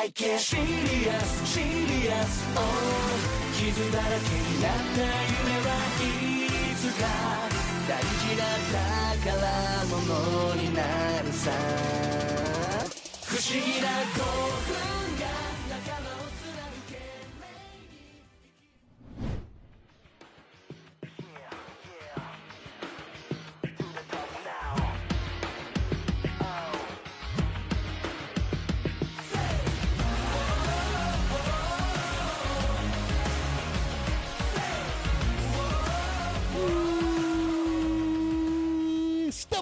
シリアスシリアス傷だらけになった夢はいつか大事な宝物になるさ。不思議な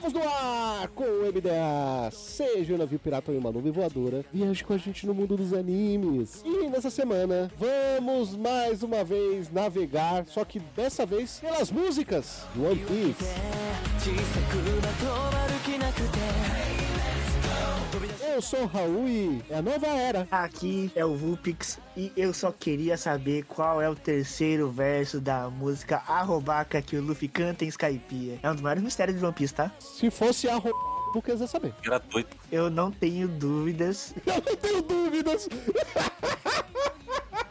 Estamos no ar com o MDA. Seja um navio pirata ou uma nuvem voadora, viaje com a gente no mundo dos animes. E nessa semana, vamos mais uma vez navegar, só que dessa vez pelas músicas do One Piece. Eu sou o Raul e é a nova era. Aqui é o Vulpix e eu só queria saber qual é o terceiro verso da música Arrobaca que o Luffy canta em Skypiea. É um dos maiores mistérios de One Piece, tá? Se fosse a não quer saber. Gratuito. Eu não tenho dúvidas. Eu não tenho dúvidas.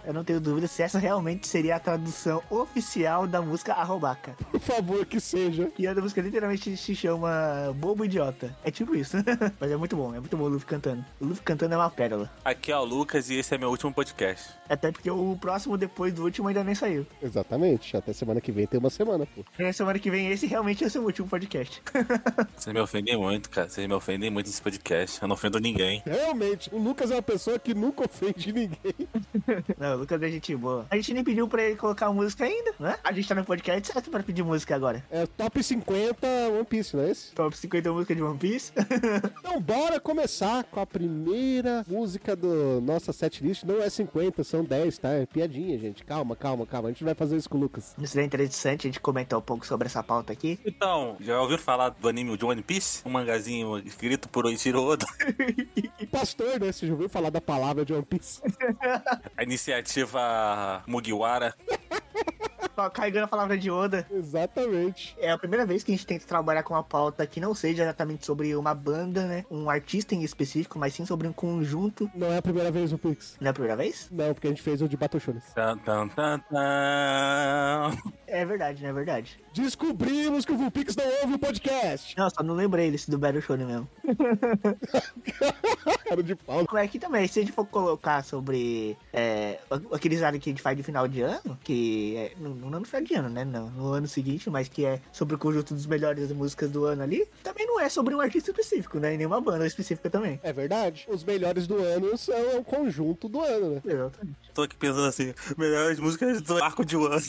Eu não tenho dúvidas se essa realmente seria a tradução oficial da música Arrobaca. Por favor, que seja. E a música literalmente se chama Bobo Idiota. É tipo isso. Mas é muito bom, é muito bom o Luffy cantando. O Luffy cantando é uma pérola. Aqui é o Lucas e esse é meu último podcast. Até porque o próximo depois do último ainda nem saiu. Exatamente. Até semana que vem tem uma semana, pô. Na semana que vem esse realmente é o seu último podcast. Vocês me ofendem muito, cara. Vocês me ofendem muito nesse podcast. Eu não ofendo ninguém. Realmente, o Lucas é uma pessoa que nunca ofende ninguém. Não, o Lucas é gente boa. A gente nem pediu pra ele colocar música ainda, né? A gente tá no podcast certo pra pedir música agora. É top 50 One Piece, não é esse? Top 50 música de One Piece. Então bora começar com a primeira música do nossa setlist. Não é 50, são 10, tá? É piadinha, gente. Calma, calma, calma. A gente vai fazer isso com o Lucas. Isso seria interessante a gente comentar um pouco sobre essa pauta aqui. Então, já ouviu falar do anime de One Piece? Um mangazinho escrito por Oichiro Oda. E pastor, né? Você já ouviu falar da palavra de One Piece? A iniciativa Mugiwara. Carregando a palavra de Oda. Exatamente. É a primeira vez que a gente tenta trabalhar com uma pauta que não seja exatamente sobre uma banda, né? Um artista em específico, mas sim sobre um conjunto. Não é a primeira vez no Pix. Não é a primeira vez? Não, porque a gente fez o de Batoshones. Tan, tan, tan, tan. É verdade, é verdade. Descobrimos que o Vulpix não ouve o podcast. Não, só não lembrei desse do Battle Shonen mesmo. Cara de pau. Como é que também, se a gente for colocar sobre é, aqueles áreas que a gente faz de final de ano, que é, não, não no final de ano, né? Não, no ano seguinte, mas que é sobre o conjunto dos melhores músicas do ano ali, também não é sobre um artista específico, né? E nenhuma banda específica também. É verdade. Os melhores do ano são o conjunto do ano, né? Exatamente. Tô aqui pensando assim, melhores músicas do arco de One.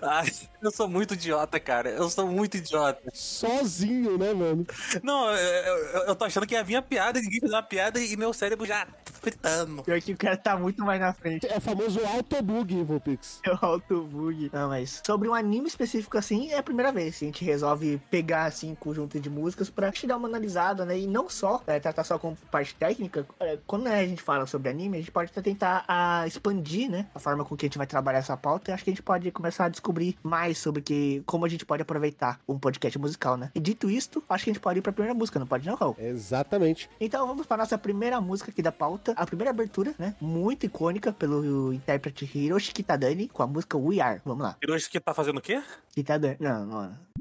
Ai, eu sou muito idiota, cara. Eu sou muito idiota. Sozinho, né, mano? Não, eu, eu, eu tô achando que ia vir a piada, ninguém fez uma piada e meu cérebro já fritando. Pior que o cara tá muito mais na frente. É o famoso autobug, Vulpix. É o autobug. Não, mas sobre um anime específico assim, é a primeira vez que a gente resolve pegar assim um conjunto de músicas pra te dar uma analisada, né? E não só é, tratar só com parte técnica. É, quando a gente fala sobre anime, a gente pode até tentar a, expandir, né? A forma com que a gente vai trabalhar essa pauta. E acho que a gente pode começar a descobrir mais sobre que, como a gente pode aproveitar um podcast musical, né? E dito isto, acho que a gente pode ir pra primeira música, não pode não, Raul? Exatamente. Então vamos para nossa primeira música aqui da pauta. A primeira abertura, né? Muito icônica pelo intérprete Hiroshi Kitadani com a música We Are. Vamos lá. Hiroshi que tá fazendo o quê? Kitadani. Não, não.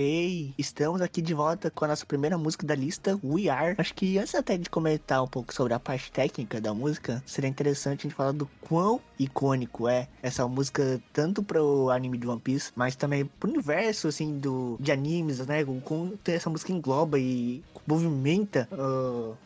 Estamos aqui de volta com a nossa primeira música da lista, We Are. Acho que antes até de comentar um pouco sobre a parte técnica da música, seria interessante a gente falar do quão icônico é essa música, tanto pro anime de One Piece, mas também pro universo, assim, do, de animes, né? O quanto essa música engloba e movimenta,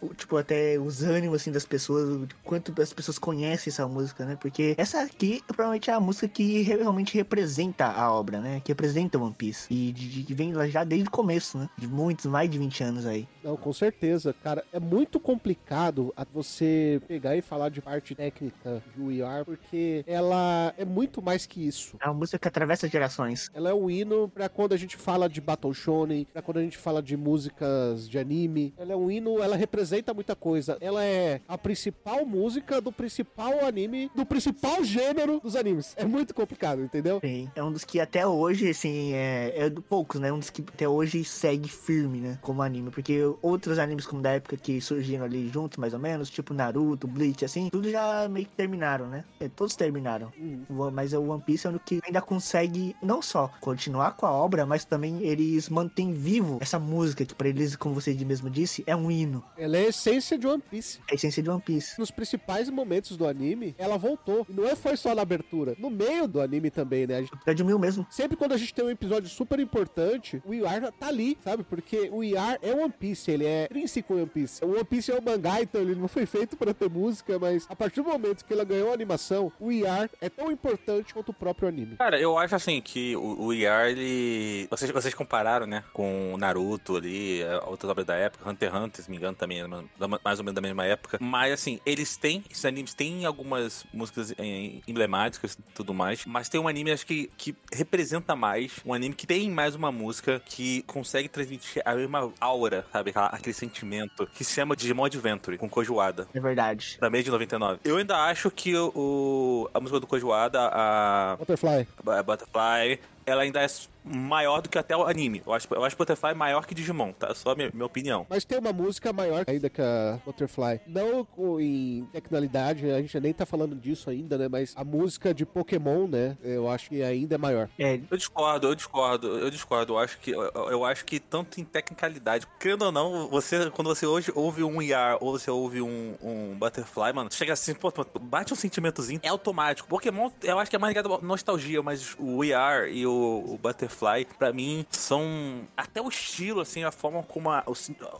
o- tipo, até os ânimos, assim, das pessoas, quanto as pessoas conhecem essa música, né? Porque essa aqui provavelmente é a música que re- realmente representa a obra, né? Que representa One Piece. E de, de- vem já desde o começo, né? De muitos, mais de 20 anos aí. Não, com certeza, cara. É muito complicado você pegar e falar de parte técnica de We Are, porque ela é muito mais que isso. É uma música que atravessa gerações. Ela é um hino pra quando a gente fala de Battle Shonen, pra quando a gente fala de músicas de anime. Ela é um hino, ela representa muita coisa. Ela é a principal música do principal anime, do principal gênero dos animes. É muito complicado, entendeu? Sim. É um dos que até hoje, assim, é, é do poucos, né? Um dos que até hoje segue firme, né? Como anime. Porque outros animes como da época que surgiram ali juntos, mais ou menos, tipo Naruto, Bleach, assim, tudo já meio que terminaram, né? É, todos terminaram. O- Mas o One Piece é o que ainda consegue não só continuar com a obra, mas também eles mantêm vivo essa música, que pra eles, como você mesmo disse, é um hino. Ela é a essência de One Piece. É a essência de One Piece. Nos principais momentos do anime, ela voltou. E não é foi só na abertura, no meio do anime também, né? A gente- É de mil mesmo. Sempre quando a gente tem um episódio super importante, o IR tá ali, sabe? Porque o IR é One Piece, ele é intrínseco One Piece. O One Piece é um mangá, então ele não foi feito pra ter música, mas a partir do momento que ela ganhou a animação, o IR é tão importante quanto o próprio anime. Cara, eu acho assim que o, o ER, ele. Vocês, vocês compararam, né? Com o Naruto ali, eh, outras obras da época. Hunter x Hunter, se me engano, também é mais ou menos da mesma época. Mas, assim, eles têm, esses animes têm algumas músicas eh, emblemáticas e tudo mais. Mas tem um anime, acho que, que representa mais. Um anime que tem mais uma música que consegue transmitir a mesma aura, sabe? Aquela- Aquele sentimento que se chama Digimon Adventure, com Kojuada. É verdade. Também de 99. Eu ainda acho que o, a música do Kojuada, a, Butterfly. a Butterfly, ela ainda é maior do que até o anime. Eu acho, eu acho Butterfly maior que Digimon, tá? Só a minha, minha opinião. Mas tem uma música maior ainda que a Butterfly. Não em tecnalidade, a gente nem tá falando disso ainda, né? Mas a música de Pokémon, né? Eu acho que ainda é maior. É, Eu discordo, eu discordo, eu discordo. Eu acho que, eu, eu acho que tanto em tecnicalidade, querendo ou não, você, quando você hoje ouve um ER ou você ouve um, um Butterfly, mano, chega assim, pô, bate um sentimentozinho, é automático. Pokémon, eu acho que é mais ligado à nostalgia, mas o ER e o, o Butterfly, pra mim, são até o estilo, assim, a forma como a- o,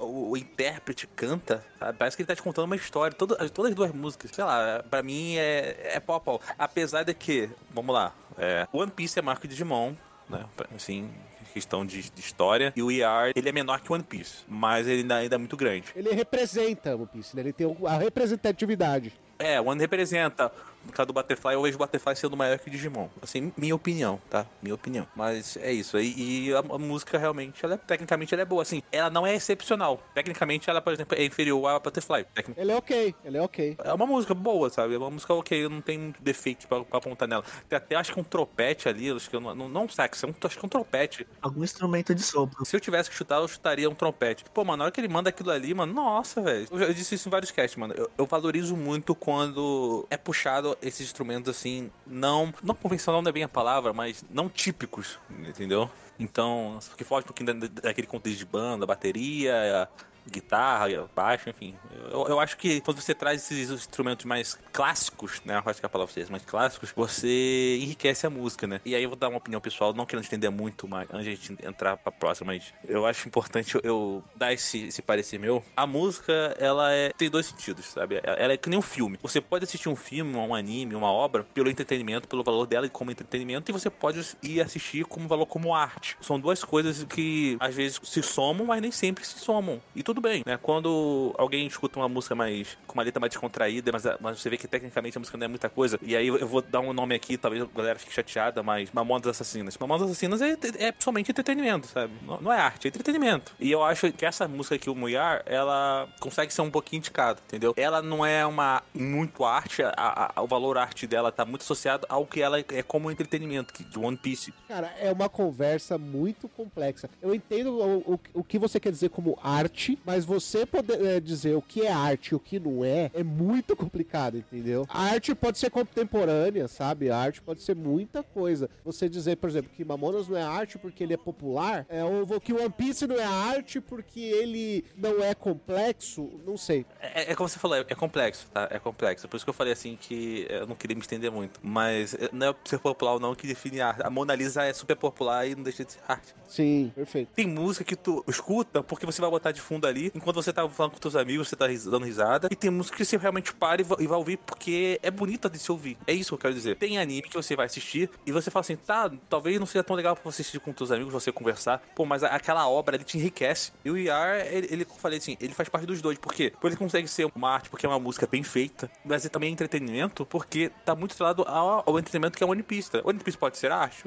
o, o intérprete canta, sabe? Parece que ele tá te contando uma história. Todo, todas as duas músicas, sei lá, pra mim é, é pau a pau. Apesar de que, vamos lá, é, One Piece é marco de Digimon, né? Assim, questão de, de história. E o ER, ele é menor que One Piece, mas ele ainda, ainda é muito grande. Ele representa One Piece, né? Ele tem a representatividade. É, One representa. No caso do Butterfly, eu vejo o Butterfly sendo maior que o Digimon. Assim, minha opinião, tá? Minha opinião. Mas é isso. E, e a, a música realmente, ela é- tecnicamente, ela é boa. Assim, ela não é excepcional. Tecnicamente, ela, por exemplo, é inferior à Butterfly. Tecni- Ele é ok, ele é ok. É uma música boa, sabe? É uma música ok, não tem muito defeito pra, pra apontar nela. Tem até, acho que um tropete ali, acho que eu não, não, não um sax, é um, acho que é um trompete. algum instrumento de sopro. Se eu tivesse que chutar, eu chutaria um trompete. Pô, mano, na hora que ele manda aquilo ali, mano, nossa, velho. Eu, eu disse isso em vários casts, mano. Eu, eu valorizo muito quando é puxado esses instrumentos assim, não. Não convencional não é bem a palavra, mas não típicos, entendeu? Então, que foge um pouquinho da- daquele contexto de banda, bateria, guitarra, baixo, enfim. Eu, eu acho que quando você traz esses instrumentos mais clássicos, né? Acho que a palavra seja mais clássicos, você enriquece a música, né? E aí eu vou dar uma opinião pessoal, não querendo entender muito, mas antes de entrar pra próxima, mas eu acho importante eu, eu dar esse, esse parecer meu. A música, ela é, tem dois sentidos, sabe? Ela é que nem um filme. Você pode assistir um filme, um anime, uma obra, pelo entretenimento, pelo valor dela como entretenimento, e você pode ir assistir como valor como arte. São duas coisas que às vezes se somam, mas nem sempre se somam. E tudo bem, né? Quando alguém escuta uma música mais com uma letra mais descontraída, mas, mas você vê que tecnicamente a música não é muita coisa. E aí eu eu vou dar um nome aqui, talvez a galera fique chateada, mas Mamonas Assassinas. Mamonas Assassinas é, é somente entretenimento, sabe? Não, não é arte, é entretenimento. E eu acho que essa música aqui, o Muyar, ela consegue ser um pouquinho indicada, entendeu? Ela não é uma muito arte, a- a- o valor arte dela tá muito associado ao que ela é como entretenimento, que, do One Piece. Cara, é uma conversa muito complexa. Eu entendo o, o, o que você quer dizer como arte, mas você poder é, dizer o que é arte e o que não é, é muito complicado, entendeu? A arte pode ser contemporânea, sabe? A arte pode ser muita coisa. Você dizer, por exemplo, que Mamonas não é arte porque ele é popular, é, ou que One Piece não é arte porque ele não é complexo, não sei. É, é como você falou, é, é complexo, tá? É complexo. Por isso que eu falei assim que eu não queria me estender muito. Mas é, não é ser popular ou não que define a arte. A Mona Lisa é super popular e não deixa de ser arte. Sim, perfeito. Tem música que tu escuta porque você vai botar de fundo ali enquanto você tá falando com teus amigos, você tá dando risada. E tem música que você realmente para e va- vai ouvir porque é bonita de se ouvir. É isso que eu quero dizer. Tem anime que você vai assistir e você fala assim, tá, talvez não seja tão legal pra você assistir com teus amigos, você conversar. Pô, mas aquela obra ele te enriquece. E o IR, ele, ele como eu falei assim, ele faz parte dos dois. Por quê? Porque ele consegue ser uma arte porque é uma música bem feita, mas ele também é entretenimento porque tá muito atrelado ao, ao entretenimento que é One Piece. tá? One Piece pode ser arte?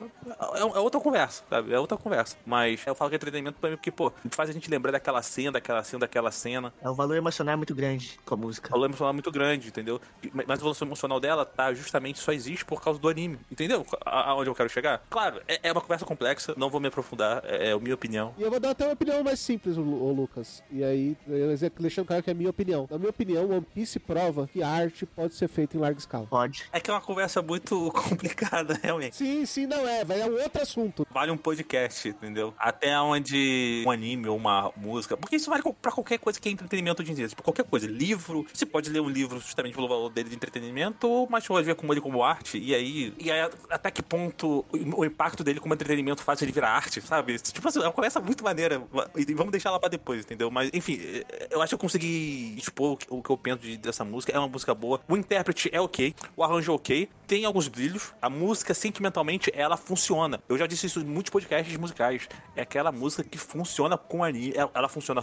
É, é outra conversa, sabe? É outra conversa. Mas eu falo que é entretenimento pra mim porque, pô, faz a gente lembrar daquela cena, daquela cena, daquela cena. É, o valor emocional é muito grande com a música. O valor emocional é muito grande, entendeu? Mas o valor emocional dela tá justamente só existe por causa do anime, entendeu? Aonde eu quero chegar? Claro, é, é uma conversa complexa, não vou me aprofundar, é, é a minha opinião. E eu vou dar até uma opinião mais simples, ô Lucas. E aí, eu deixando claro que é a minha opinião. Na minha opinião, One Piece prova que a arte pode ser feita em larga escala. Pode. É que é uma conversa muito complicada, realmente. Sim, sim, não é, vai, é um outro assunto. Vale um podcast, entendeu? Até onde um anime ou uma música. Porque isso vale pra qualquer coisa que é entretenimento hoje em dia. Tipo, qualquer coisa. Livro. Você pode ler um livro justamente pelo valor dele de entretenimento, mas pode ver como ele como arte. E aí. E aí, até que ponto o impacto dele como entretenimento faz ele virar arte, sabe? Tipo assim, é uma conversa muito maneira. E vamos deixar ela pra depois, entendeu? Mas, enfim, eu acho que eu consegui expor o que- eu penso de- dessa música. É uma música boa. O intérprete é ok. O arranjo é ok. Tem alguns brilhos. A música, sentimentalmente, ela funciona. Eu já disse isso em muitos podcasts musicais. É aquela música que funciona com anime. Ela ela funciona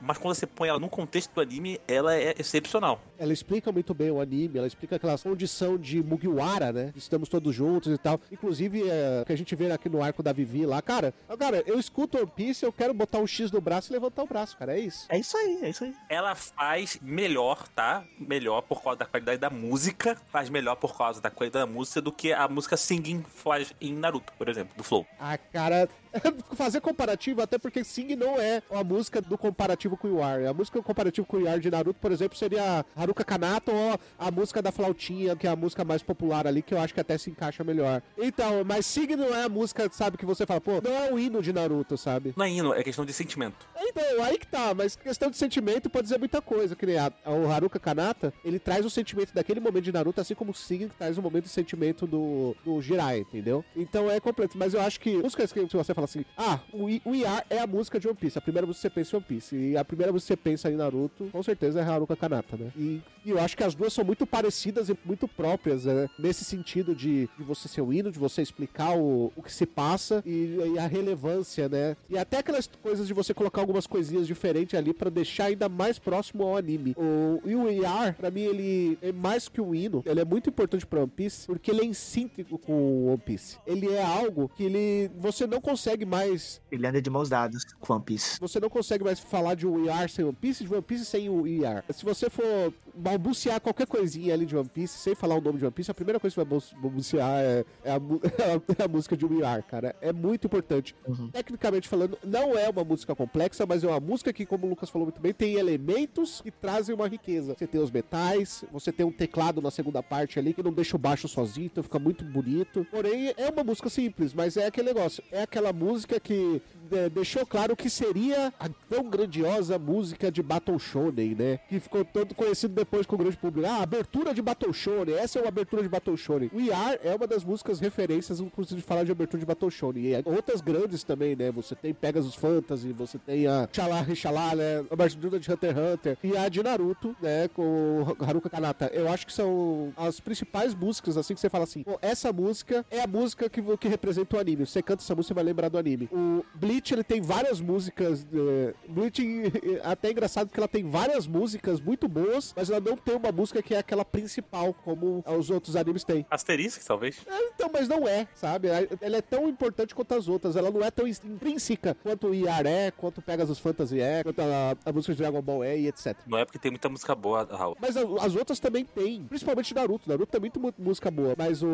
mas quando você põe ela num contexto do anime, ela é excepcional. Ela explica muito bem o anime, ela explica aquela condição de Mugiwara, né? Estamos todos juntos e tal. Inclusive, é, que a gente vê aqui no arco da Vivi lá, cara, cara, eu escuto One Piece, eu quero botar um X no braço e levantar o braço, cara, é isso. É isso aí, é isso aí. Ela faz melhor, tá? Melhor por causa da qualidade da música, faz melhor por causa da qualidade da música do que a música Singing faz em Naruto, por exemplo, do Flow. Ah, cara, fazer comparativo, até porque Sing não é a música do comparativo com o Yar. A música comparativo com o Yar de Naruto, por exemplo, seria Haruka Kanata ou a música da flautinha, que é a música mais popular ali, que eu acho que até se encaixa melhor. Então, mas Sing não é a música, sabe, que você fala, pô, não é o hino de Naruto, sabe? Não é hino, é questão de sentimento. Então, aí que tá, mas questão de sentimento pode dizer muita coisa, que nem a, o Haruka Kanata, ele traz o sentimento daquele momento de Naruto, assim como o Sing traz o momento do sentimento do, do Jirai, entendeu? Então é completo, mas eu acho que músicas que você fala assim, ah, o, I- o IA é a música de One Piece, a primeira música que você pensa em One Piece, e a primeira música que você pensa em Naruto, com certeza é Haruka Kanata, né? E, e eu acho que as duas são muito parecidas e muito próprias, né? Nesse sentido de, de você ser o hino, de você explicar o, o que se passa e, e a relevância, né? E até aquelas coisas de você colocar algumas coisinhas diferentes ali pra deixar ainda mais próximo ao anime. O, e o ER, pra mim, ele é mais que um hino, ele é muito importante pra One Piece, porque ele é em sínteto com One Piece. Ele é algo que ele você não consegue mais Ele anda de mãos dadas com One Piece. você não consegue mais falar de um ER sem One Piece, de One Piece sem o ER. Se você for balbuciar qualquer coisinha ali de One Piece, sem falar o nome de One Piece, a primeira coisa que você vai bal- balbuciar é, é a, mu- é a música de um ER, cara. É muito importante. Tecnicamente falando, não é uma música complexa, mas é uma música que, como o Lucas falou muito bem, tem elementos que trazem uma riqueza. Você tem os metais, você tem um teclado na segunda parte ali que não deixa o baixo sozinho, então fica muito bonito. Porém, é uma música simples, mas é aquele negócio. É aquela música que é, deixou claro que seria a tão grandiosa música de Battle Shonen, né? Que ficou tanto conhecido depois com o grande público. Ah, abertura de Battle Shonen. Essa é uma abertura de Battle Shonen. We Are é uma das músicas referências, inclusive, de falar de abertura de Battle Shonen. E outras grandes também, né? Você tem Pegasus Fantasy, você tem a Xalá Rixalá, né? A abertura de Hunter x Hunter. E a de Naruto, né? Com Haruka Kanata. Eu acho que são as principais músicas, assim, que você fala assim, essa música é a música que, que representa o anime. Você canta essa música, você vai lembrar do anime. O Bleach, ele tem várias músicas. É... Bleach é até engraçado porque ela tem várias músicas muito boas, mas ela não tem uma música que é aquela principal, como os outros animes têm. Asterisco, talvez. É, então, mas não é, sabe? Ela é tão importante quanto as outras. Ela não é tão intrínseca quanto o IAR é, quanto o Pegasus Fantasy é, quanto a, a música de Dragon Ball é e etc. Não é porque tem muita música boa, Raul. Mas a- as outras também tem, principalmente Naruto. Naruto tem muito mu- música boa, mas o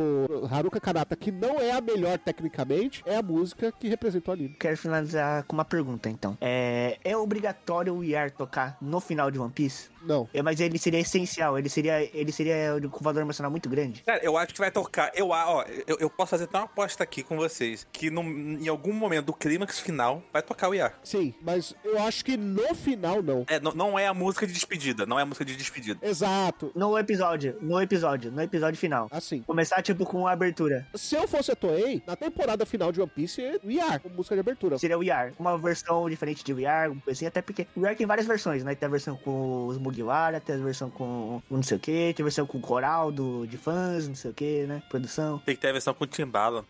Haruka Kanata, que não é a melhor tecnicamente, é a música que representa o anime. Quero finalizar com uma pergunta, então. É, é obrigatório o IAR tocar no final de One Piece? Não. É, mas ele seria essencial, ele seria, ele seria com valor emocional muito grande. Cara, eu acho que vai tocar. Eu, a- ó, eu, eu posso fazer até uma aposta aqui com vocês. Que num- em algum momento do clímax final vai tocar o IAR. Sim, mas eu acho que no final não. É, não, não é a música de despedida. Não é a música de despedida. Exato. No episódio, no episódio, no episódio final. Assim. Começar, tipo, com a abertura. Se eu fosse a Toei, na temporada final de One Piece, o IAR, com música de abertura. Seria o IAR. Uma versão diferente de alguma coisa assim, até porque o IAR tem várias versões, né? Tem a versão com os Mugiwara, tem a versão com não sei o que, tem a versão com o coral do, de fãs, não sei o que, né? Produção. Tem que ter a versão com Timbala.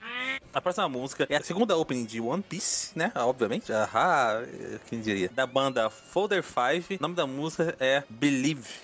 A próxima música é a segunda opening de One Piece, né? Obviamente. Ahá, quem diria? Da banda Folder 5. O nome da música é Believe.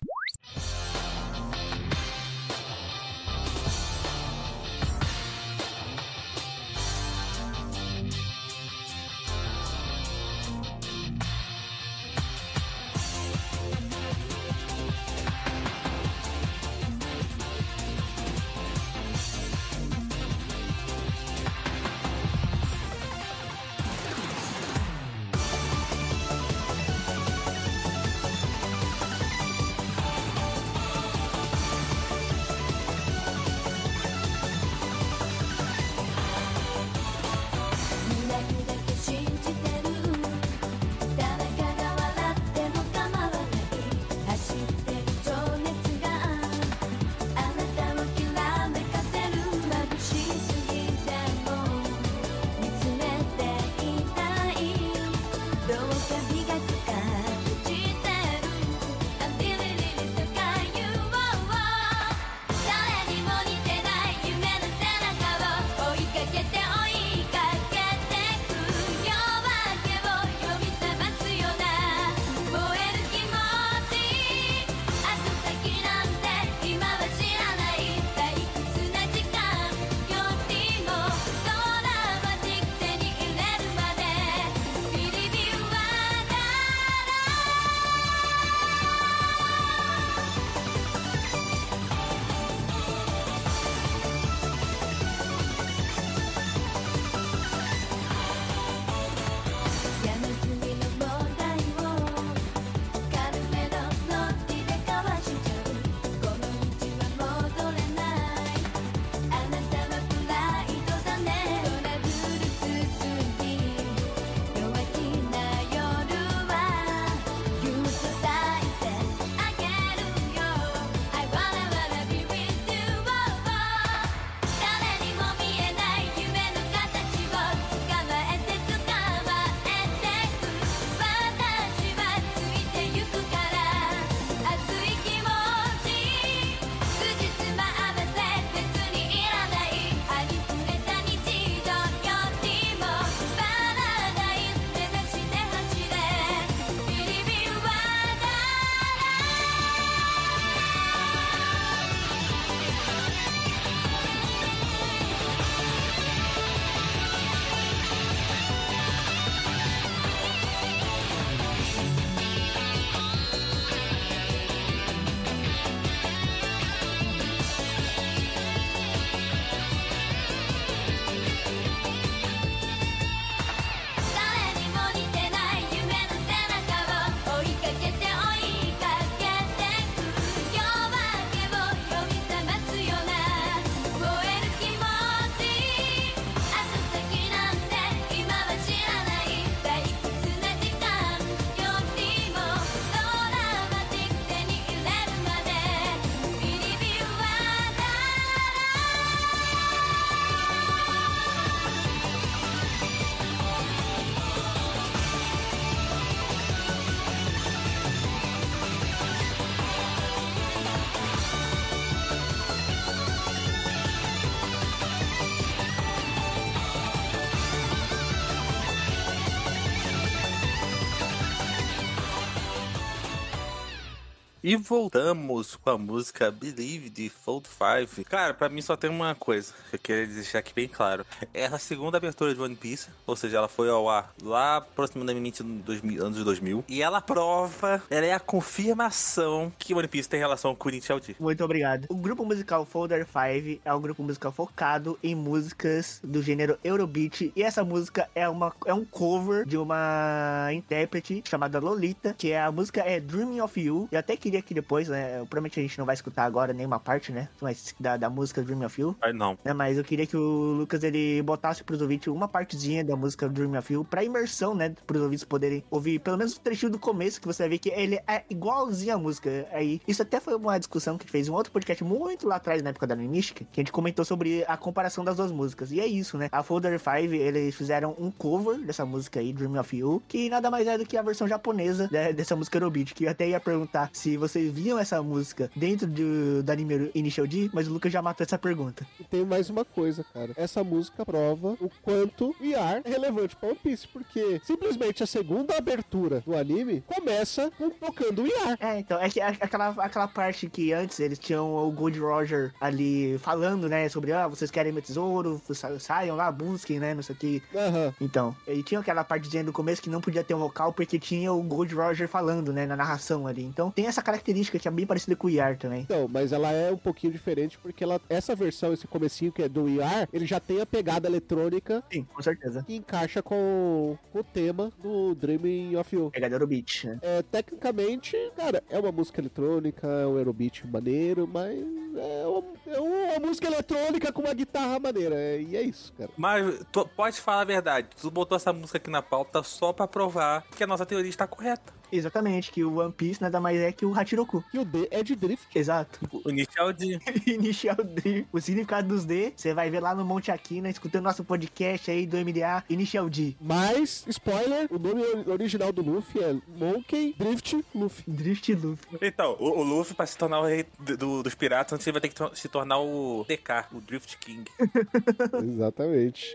E voltamos com a música Believe de Fold 5. Cara, pra mim só tem uma coisa que eu queria deixar aqui bem claro. É a segunda abertura de One Piece, ou seja, ela foi ao ar lá aproximadamente nos 2000 anos 2000. E ela prova, ela é a confirmação que One Piece tem relação com o Initial D. Muito obrigado. O grupo musical Folder 5 é um grupo musical focado em músicas do gênero Eurobeat. E essa música é, uma, é um cover de uma intérprete chamada Lolita, que é, a música é Dreaming of You. Eu até queria que depois, né? Provavelmente a gente não vai escutar agora nenhuma parte, né? Mas da, da música Dreaming of You. Ai, não. Né, mas eu queria que o Lucas ele botasse pros ouvintes uma partezinha da música Dream of You pra imersão, né? Pros ouvintes poderem ouvir pelo menos o trechinho do começo, que você vai ver que ele é igualzinho a música. Aí, isso até foi uma discussão que a gente fez em um outro podcast muito lá atrás, na época da Animistic, que a gente comentou sobre a comparação das duas músicas. E é isso, né? A Folder 5, eles fizeram um cover dessa música aí, Dream of You, que nada mais é do que a versão japonesa né, dessa música Eurobeat, que eu até ia perguntar se vocês viam essa música dentro do, do anime Initial D, mas o Lucas já matou essa pergunta. E tem mais uma coisa, cara. Essa música prova o quanto o IAR é relevante pra One Piece, porque simplesmente a segunda abertura do anime começa com tocando o IAR. É, então, é que aquela, aquela parte que antes eles tinham o Gold Roger ali falando, né, sobre, ah, vocês querem meu tesouro, sa- saiam lá, busquem, né, não sei o que. Aham. Então, e tinha aquela partezinha do começo que não podia ter um vocal porque tinha o Gold Roger falando, né, na narração ali. Então, tem essa característica que é bem parecida com o Yar também. Então, mas ela é um pouquinho diferente porque ela, essa versão, esse comecinho que é do IAR, ele já tem a pegada eletrônica Sim, com certeza. que encaixa com, com o tema do Dreaming of You. Pegador Beat, né? É, tecnicamente, cara, é uma música eletrônica, é um aerobeat maneiro, mas é uma, é uma música eletrônica com uma guitarra maneira. é- e é isso, cara. Mas tu pode falar a verdade, tu botou essa música aqui na pauta só pra provar que a nossa teoria está correta. Exatamente, que o One Piece nada mais é que o Hachiroku. E o D é de drift. Exato. O inicial de. Initial D. O significado dos D, você vai ver lá no Monte Aquina, escutando nosso podcast aí do MDA, Initial D. Mas, spoiler, o nome original do Luffy é Monkey Drift Luffy. Drift Luffy. Então, o, o Luffy, pra se tornar o rei do- do- dos piratas, antes ele vai ter que se tornar o DK, o Drift King. Exatamente.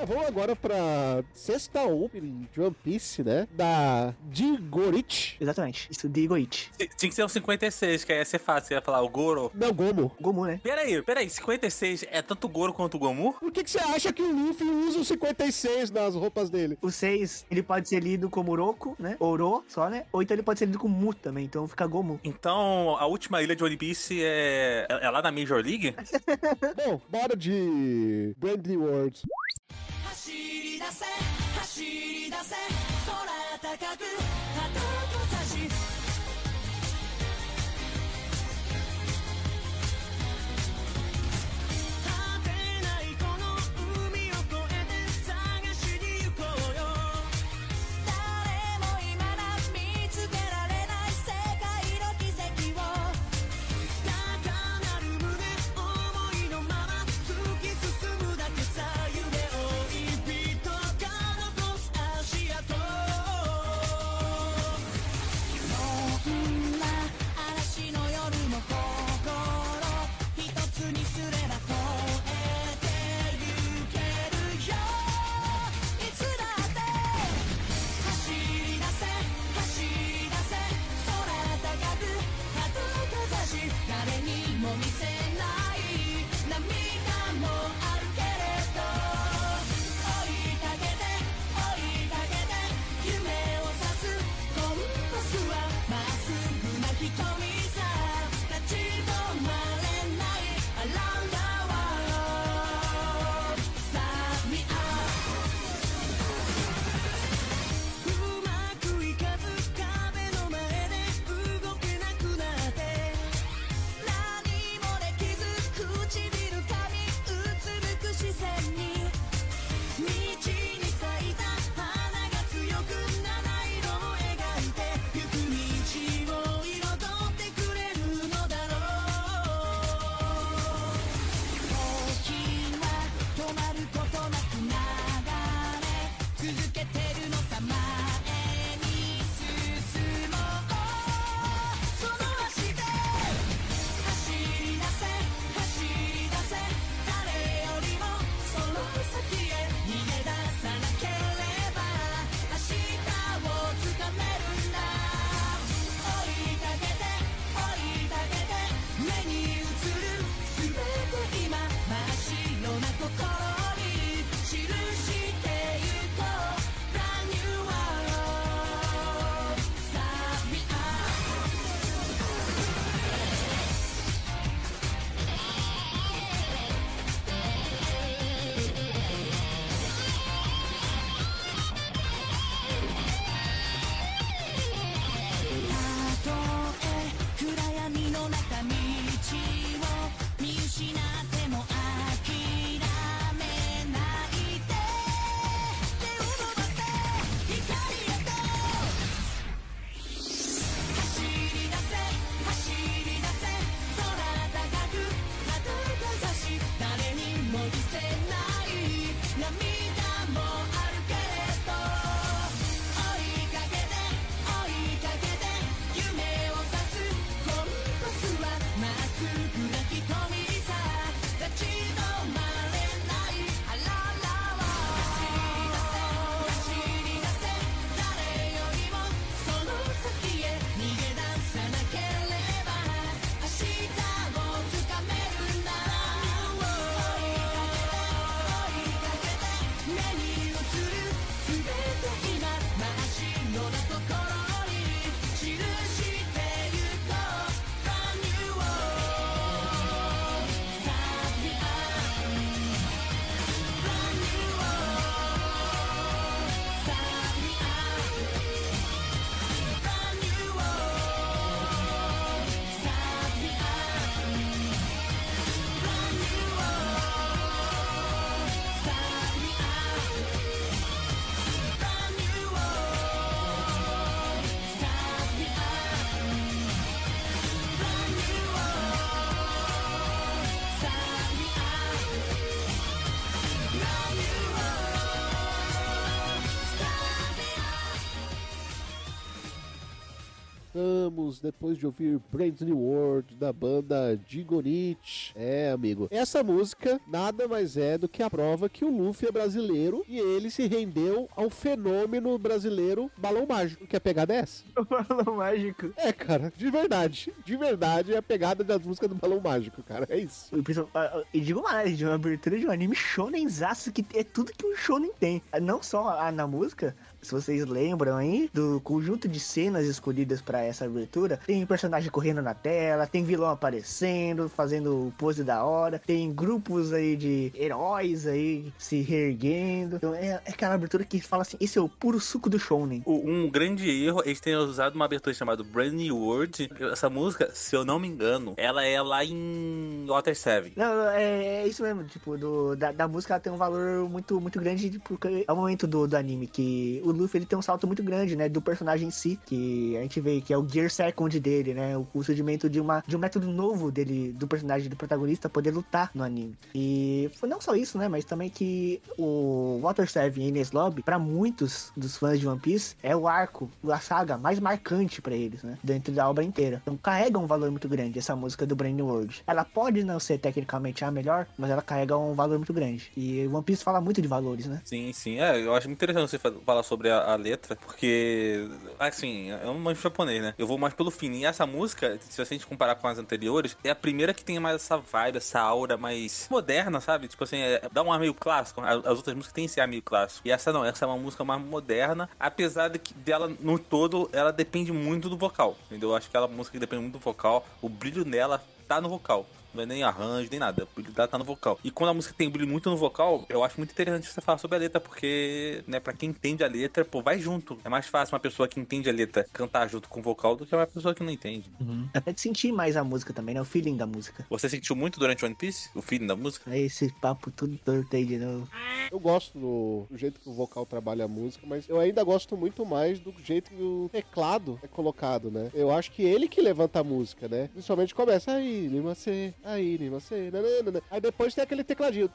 Ah, Vamos agora pra sexta opening de One Piece, né? Da Jigorich. Exatamente. Isso de Goichi. T- Tinha que ser um 56, que aí ia ser fácil, ia falar o Goro. Não, Gomo. Gomu, né? Peraí, peraí, 56 é tanto o Goro quanto o Gomu? Por que, que você acha que o Luffy usa o 56 nas roupas dele? O 6, ele pode ser lido como Oroco, né? Oro, só, né? Ou então ele pode ser lido como Mu também, então fica Gomu. Então, a última ilha de One Piece é, é é lá na Major League? Bom, bora de Brand New World. 走り出せ走り出せ空高く voltamos depois de ouvir Brand New World da banda Digonite. É, amigo. Essa música nada mais é do que a prova que o Luffy é brasileiro e ele se rendeu ao fenômeno brasileiro balão mágico. Que a pegada é essa? Balão mágico. É, cara, de verdade. De verdade é a pegada das músicas do balão mágico, cara. É isso. E principal- ah, ah, E digo mais, de uma abertura de um anime shonenzaço que é tudo que um shonen tem. Não só a- na música, se vocês lembram aí, do conjunto de cenas escolhidas pra essa abertura, tem personagem correndo na tela, tem vilão aparecendo, fazendo pose da hora, tem grupos aí de heróis aí se reerguendo. Então é, é aquela abertura que fala assim, esse é o puro suco do shonen. Um grande erro, eles terem usado uma abertura chamada Brand New World. Essa música, se eu não me engano, ela é lá em Water 7. Não, é, é isso mesmo, tipo, do, da, da música ela tem um valor muito, muito grande, porque é o momento do, do anime que o Luffy ele tem um salto muito grande, né, do personagem em si, que a gente vê que é o Gear Second dele, né, o, o surgimento de, uma, de um método novo dele, do personagem do protagonista poder lutar no anime. E não só isso, né, mas também que o Water 7 e Ines Lobby, pra muitos dos fãs de One Piece, é o arco, a saga mais marcante pra eles, né, dentro da obra inteira. Então carrega um valor muito grande essa música do Brain World. Ela pode não ser tecnicamente a melhor, mas ela carrega um valor muito grande. E One Piece fala muito de valores, né? Sim, sim. É, eu acho muito interessante você fa- falar sobre a, a letra, porque, assim, eu não manjo japonês, né? Eu vou mais pelo fim. E essa música, se a gente comparar com as anteriores, é a primeira que tem mais essa vibe, essa aura mais moderna, sabe? Tipo assim, é- dá um ar meio clássico. As, as outras músicas têm esse ar meio clássico. E essa não, essa é uma música mais moderna, apesar de que dela, no todo, ela depende muito do vocal, entendeu? Eu acho que ela é uma música que depende muito do vocal, o brilho nela tá no vocal. Não é nem arranjo, nem nada. O brilho dela tá no vocal. E quando a música tem brilho muito no vocal, eu acho muito interessante você falar sobre a letra, porque, né, pra quem entende a letra, pô, vai junto. É mais fácil uma pessoa que entende a letra cantar junto com o vocal do que uma pessoa que não entende. Até de sentir mais a música também, né? O feeling da música. Você sentiu muito durante One Piece? O feeling da música? Aí esse papo tudo torto aí de novo. Eu gosto do, do jeito que o vocal trabalha a música, mas eu ainda gosto muito mais do jeito que o teclado é colocado, né? Eu acho que ele que levanta a música, né? Principalmente começa aí, Nimacê, aí, Nimacê, nananana. Aí depois tem aquele tecladinho.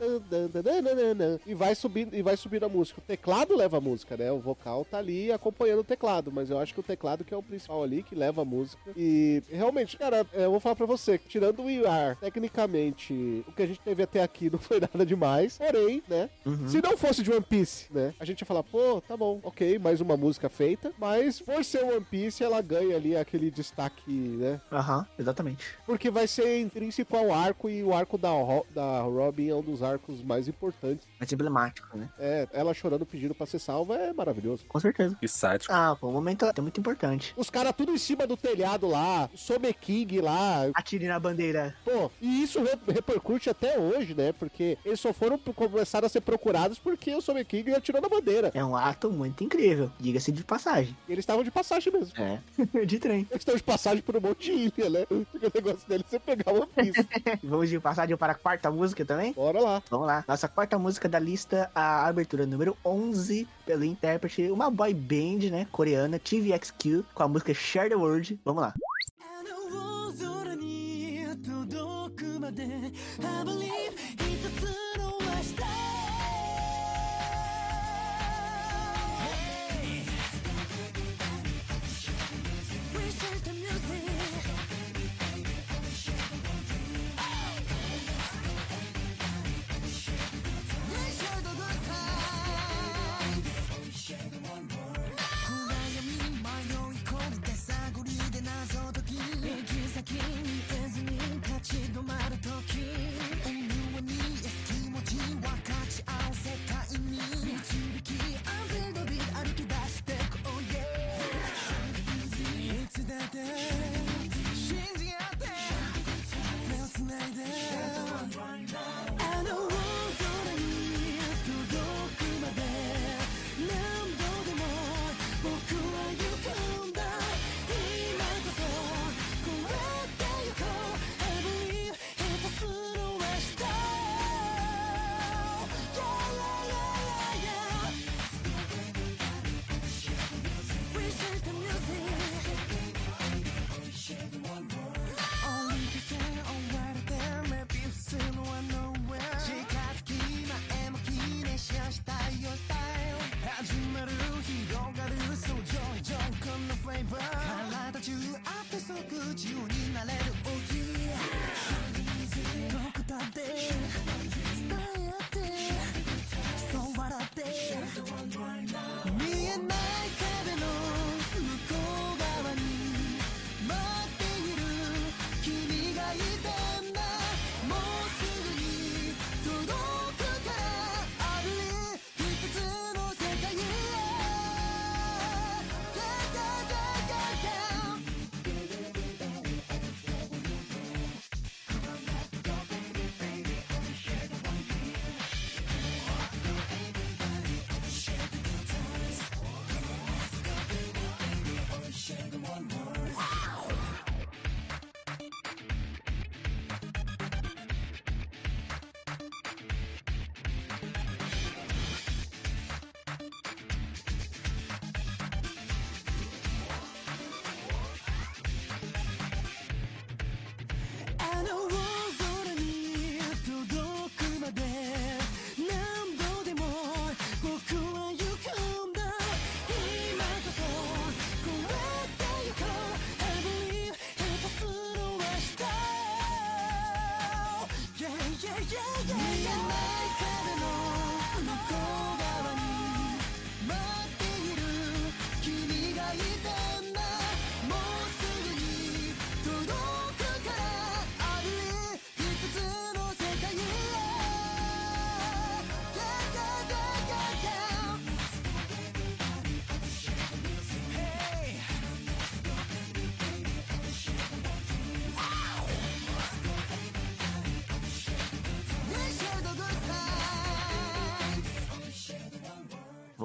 nananana, E vai subindo, e vai subindo a música. O teclado leva a música, né? O vocal tá ali acompanhando o teclado, mas eu acho que o teclado que é o principal ali, que leva a música. E realmente, cara, eu vou falar pra você, tirando o IR, tecnicamente, o que a gente teve até aqui não foi nada demais. Porém, né? Se não fosse de One Piece, né? A gente ia falar, pô, tá bom, ok, mais uma música feita. Mas por ser One Piece, ela ganha ali aquele destaque, né? Aham, exatamente. Porque vai ser intrínseco ao arco e o arco da, Ro- da Robin é um dos arcos mais importantes. Mais emblemático, né? É, ela chorando pedindo pra ser salva é maravilhoso. Com certeza. Que sádico. Ah, pô, o momento é muito importante. Os caras tudo em cima do telhado lá, o Some King lá, Atire na bandeira. Pô, e isso re- repercute até hoje, né? Porque eles só foram começaram a ser procurados porque o Some King atirou na bandeira. É um ato muito incrível, diga-se de passagem. E eles estavam de passagem mesmo. É. de trem. Eles estão de passagem por um monte de ilha, né? Porque o negócio deles é você pegar uma pista. Vamos de passagem para a quarta música também? Bora lá. Vamos lá. Nossa quarta música da lista, a abertura número 11, pelo intérprete, uma boy band, né, coreana, TVXQ, com a música Share the World. Vamos lá. I good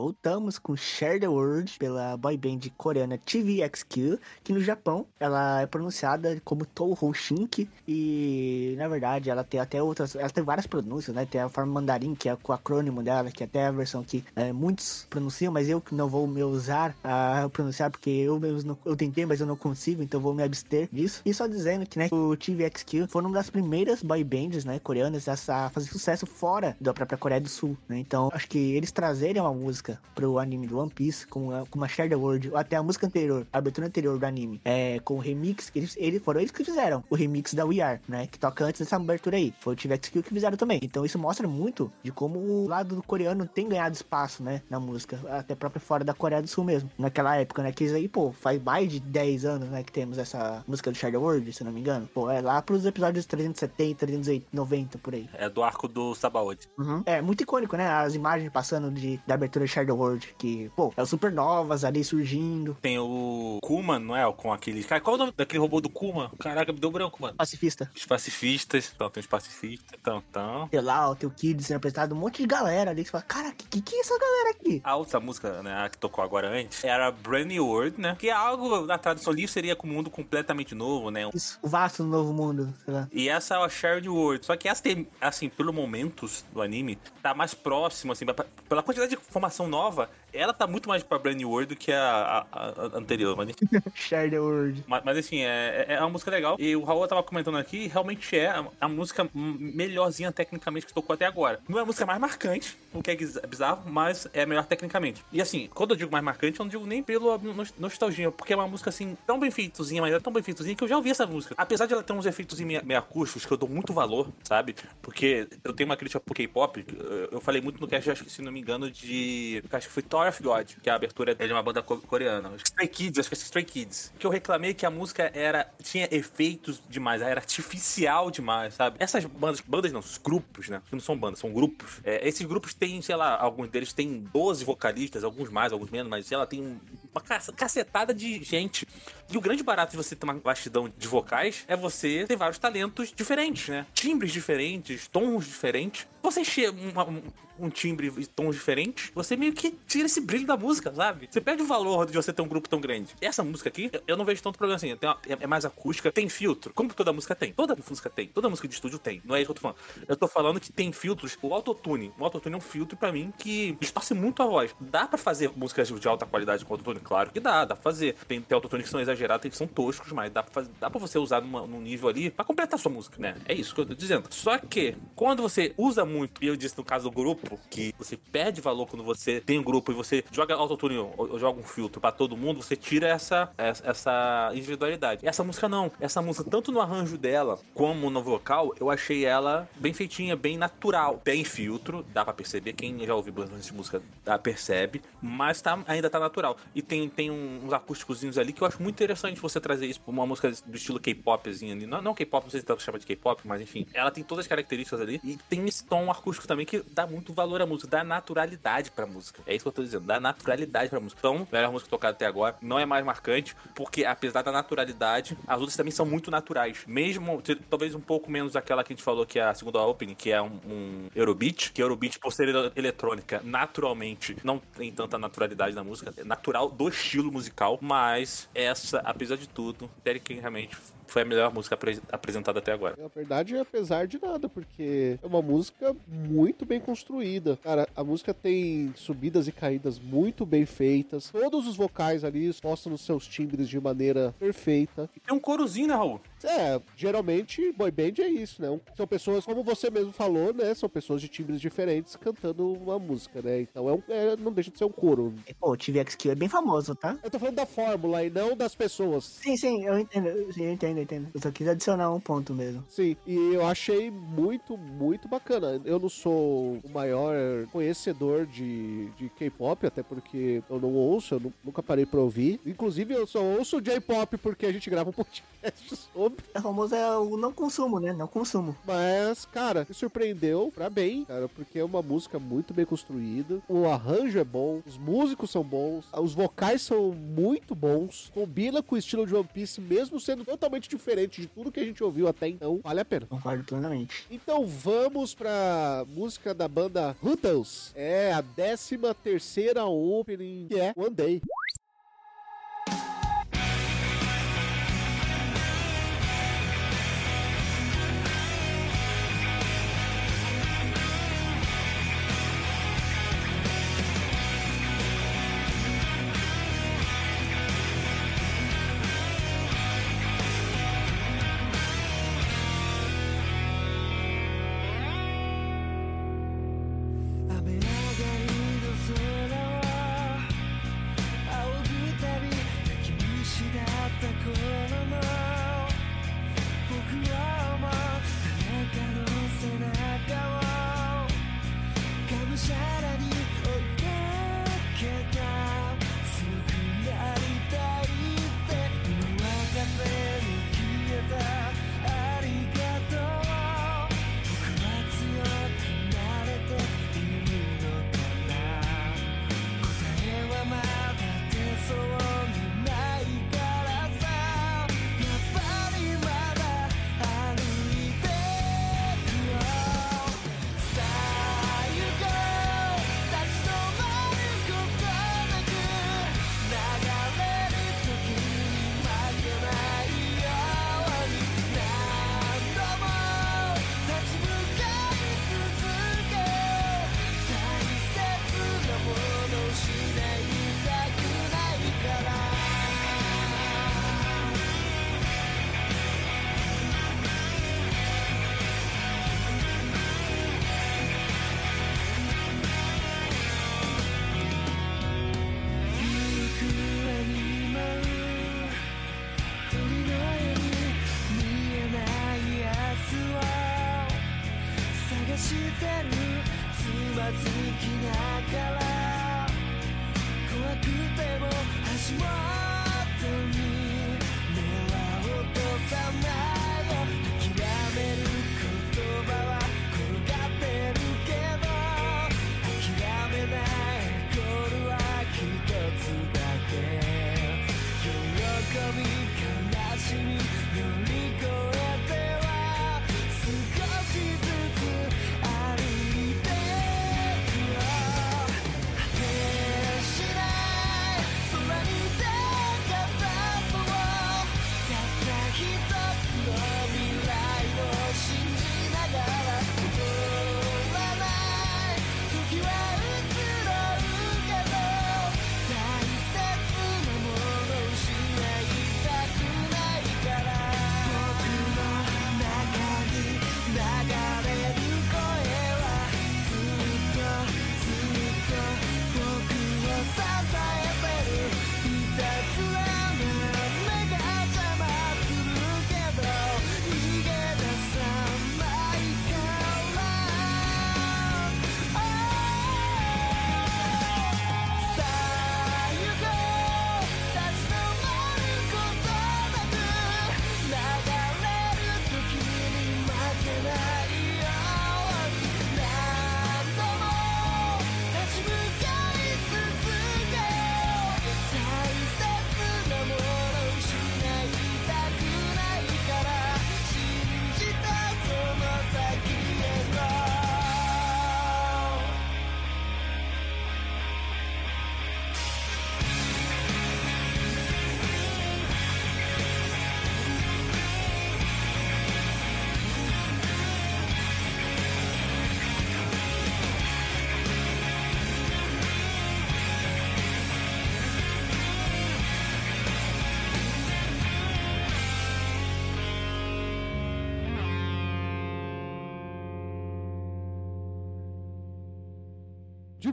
Voltamos com Share the World pela boy band coreana TVXQ, que no Japão ela é pronunciada como Touhou Shink e na verdade ela tem até outras, ela tem várias pronúncias, né? Tem a forma mandarim, que é o acrônimo dela, que é até a versão que é, muitos pronunciam, mas eu que não vou me usar a pronunciar porque eu mesmo não, eu tentei, mas eu não consigo, então vou me abster disso. E só dizendo que né, o TVXQ foi uma das primeiras boy bands, né, coreanas a fazer sucesso fora da própria Coreia do Sul, né? Então, acho que eles trazerem uma música pro anime do One Piece, com, a, com uma the World, ou até a música anterior, a abertura anterior do anime, é, com o remix, eles, eles foram eles que fizeram o remix da We Are, né? Que toca antes dessa abertura aí. Foi o TVX que fizeram também. Então isso mostra muito de como o lado do coreano tem ganhado espaço, né? Na música, até própria fora da Coreia do Sul mesmo. Naquela época, né? Que isso aí, pô, faz mais de 10 anos, né? Que temos essa música do Share the World, se não me engano. Pô, é lá pros episódios 370, 390, por aí. É do arco do Sabaody. Uhum. É muito icônico, né? As imagens passando de, da abertura de Share the World, que, pô, é o supernovas ali surgindo. Tem o Kuma, não é? Com aquele. Cara, qual é o nome daquele robô do Kuma? Caraca, me deu branco, mano. Pacifista. Os pacifistas. Então, tem os pacifistas. Então, então. Tem lá o teu Kid sendo apresentado, um monte de galera ali. Que você fala, cara, que, que que é essa galera aqui? A outra música, né, a que tocou agora antes, era Brand New World, né? Que é algo, na tradução livre, seria com um mundo completamente novo, né? Isso, o vasto novo mundo, sei lá. E essa é a Shared World. Só que essa tem, assim, pelo momentos do anime, tá mais próximo, assim, pela quantidade de informação nova, ela tá muito mais pra Brand New World do que a, a- a anterior, mas. Share the world. Mas, mas, assim, é, é uma música legal. E o Raul tava comentando aqui, realmente é a, a música melhorzinha tecnicamente que tocou até agora. Não é a música mais marcante, o que é guiz- bizarro, mas é melhor tecnicamente. E assim, quando eu digo mais marcante, eu não digo nem pela nos- nostalgia, porque é uma música assim, tão bem feitozinha, mas é tão bem feitozinha que eu já ouvi essa música. Apesar de ela ter uns efeitos meio, meio acústicos que eu dou muito valor, sabe? Porque eu tenho uma crítica pro K-pop, eu- eu falei muito no cast, acho que se não me engano, de. Acho que foi Tower of God, que é a abertura é de uma banda co- coreana. Stray Kids, acho que é Stray Kids. Que eu reclamei que a música era. tinha efeitos demais, era artificial demais, sabe? Essas bandas, bandas não, os grupos, né? Que não são bandas, são grupos. É, esses grupos têm, sei lá, alguns deles têm 12 vocalistas, alguns mais, alguns menos, mas sei lá, tem uma cace- cacetada de gente. E o grande barato de você ter uma vastidão de vocais é você ter vários talentos diferentes, né? Timbres diferentes, tons diferentes. Você encher um, um timbre e tons diferentes, você meio que tira esse brilho da música, sabe? Você perde o valor de você ter um grupo tão grande. Essa música aqui, eu- eu não vejo tanto problema assim. Uma- é, é mais acústica, tem filtro. Como toda música tem. Toda música tem. Toda música de estúdio tem. Não é isso que eu tô falando. Eu tô falando que tem filtros. O autotune. O autotune é um filtro pra mim que distorce muito a voz. Dá pra fazer músicas de alta qualidade com autotune? Claro que dá. Dá pra fazer. Tem, tem autotune que são exagerados, tem que são toscos, mas dá pra, fazer, dá pra você usar numa- num nível ali pra completar sua música, né? É isso que eu tô dizendo. Só que, quando você usa muito, e eu disse no caso do grupo, que você perde valor quando você tem um grupo e você joga autotune ou, ou joga um filtro pra todo mundo, você tira essa, essa, individualidade. Essa música não. Essa música, tanto no arranjo dela como no vocal, eu achei ela bem feitinha, bem natural. Tem filtro, dá pra perceber. Quem já ouviu bastante música dá, percebe, mas tá, ainda tá natural. E tem, tem uns acústicozinhos ali que eu acho muito interessante você trazer isso pra uma música do estilo K-popzinho ali. Não, não K-pop, não sei se dá pra de K-pop, mas enfim. Ela tem todas as características ali e tem esse tom acústico também que dá muito valor à música, dá naturalidade pra música. É isso que eu tô dizendo, dá naturalidade pra música. Então, melhor música tocada até agora não é mais marcante, porque apesar da naturalidade, as outras também são muito naturais. Mesmo, talvez um pouco menos aquela que a gente falou que é a segunda opening, que é um, um Eurobeat, que Eurobeat, por ser ele- eletrônica, naturalmente não tem tanta naturalidade na música, é natural do estilo musical, mas essa, apesar de tudo, tecnicamente foi a melhor música apre apresentada até agora. Na verdade, apesar de nada, porque é uma música muito bem construída. Cara, a música tem subidas e caídas muito bem feitas. Todos os vocais ali expostos os seus timbres de maneira perfeita. E tem um corozinho, né, Raul? É, geralmente boy band é isso, né? São pessoas, como você mesmo falou, né? São pessoas de timbres diferentes cantando uma música, né? Então é, um, é não deixa de ser um coro. É, pô, o TVXQ é bem famoso, tá? Eu tô falando da fórmula e não das pessoas. Sim, sim, eu entendo. Eu entendo eu só quis adicionar um ponto mesmo. Sim, e eu achei muito, muito bacana. Eu não sou o maior conhecedor de, de K-pop, até porque eu não ouço, eu nunca parei pra ouvir. Inclusive, eu só ouço J-pop porque a gente grava um podcast sobre. É famoso é o não consumo, né? Não consumo. Mas, cara, me surpreendeu pra bem, cara, porque é uma música muito bem construída. O arranjo é bom, os músicos são bons, os vocais são muito bons, combina com o estilo de One Piece, mesmo sendo totalmente diferente de tudo que a gente ouviu até então. Vale a pena. Concordo plenamente. Então vamos pra música da banda Rutles. É a 13 terceira opening, que é One Day. きなから。怖くても始ま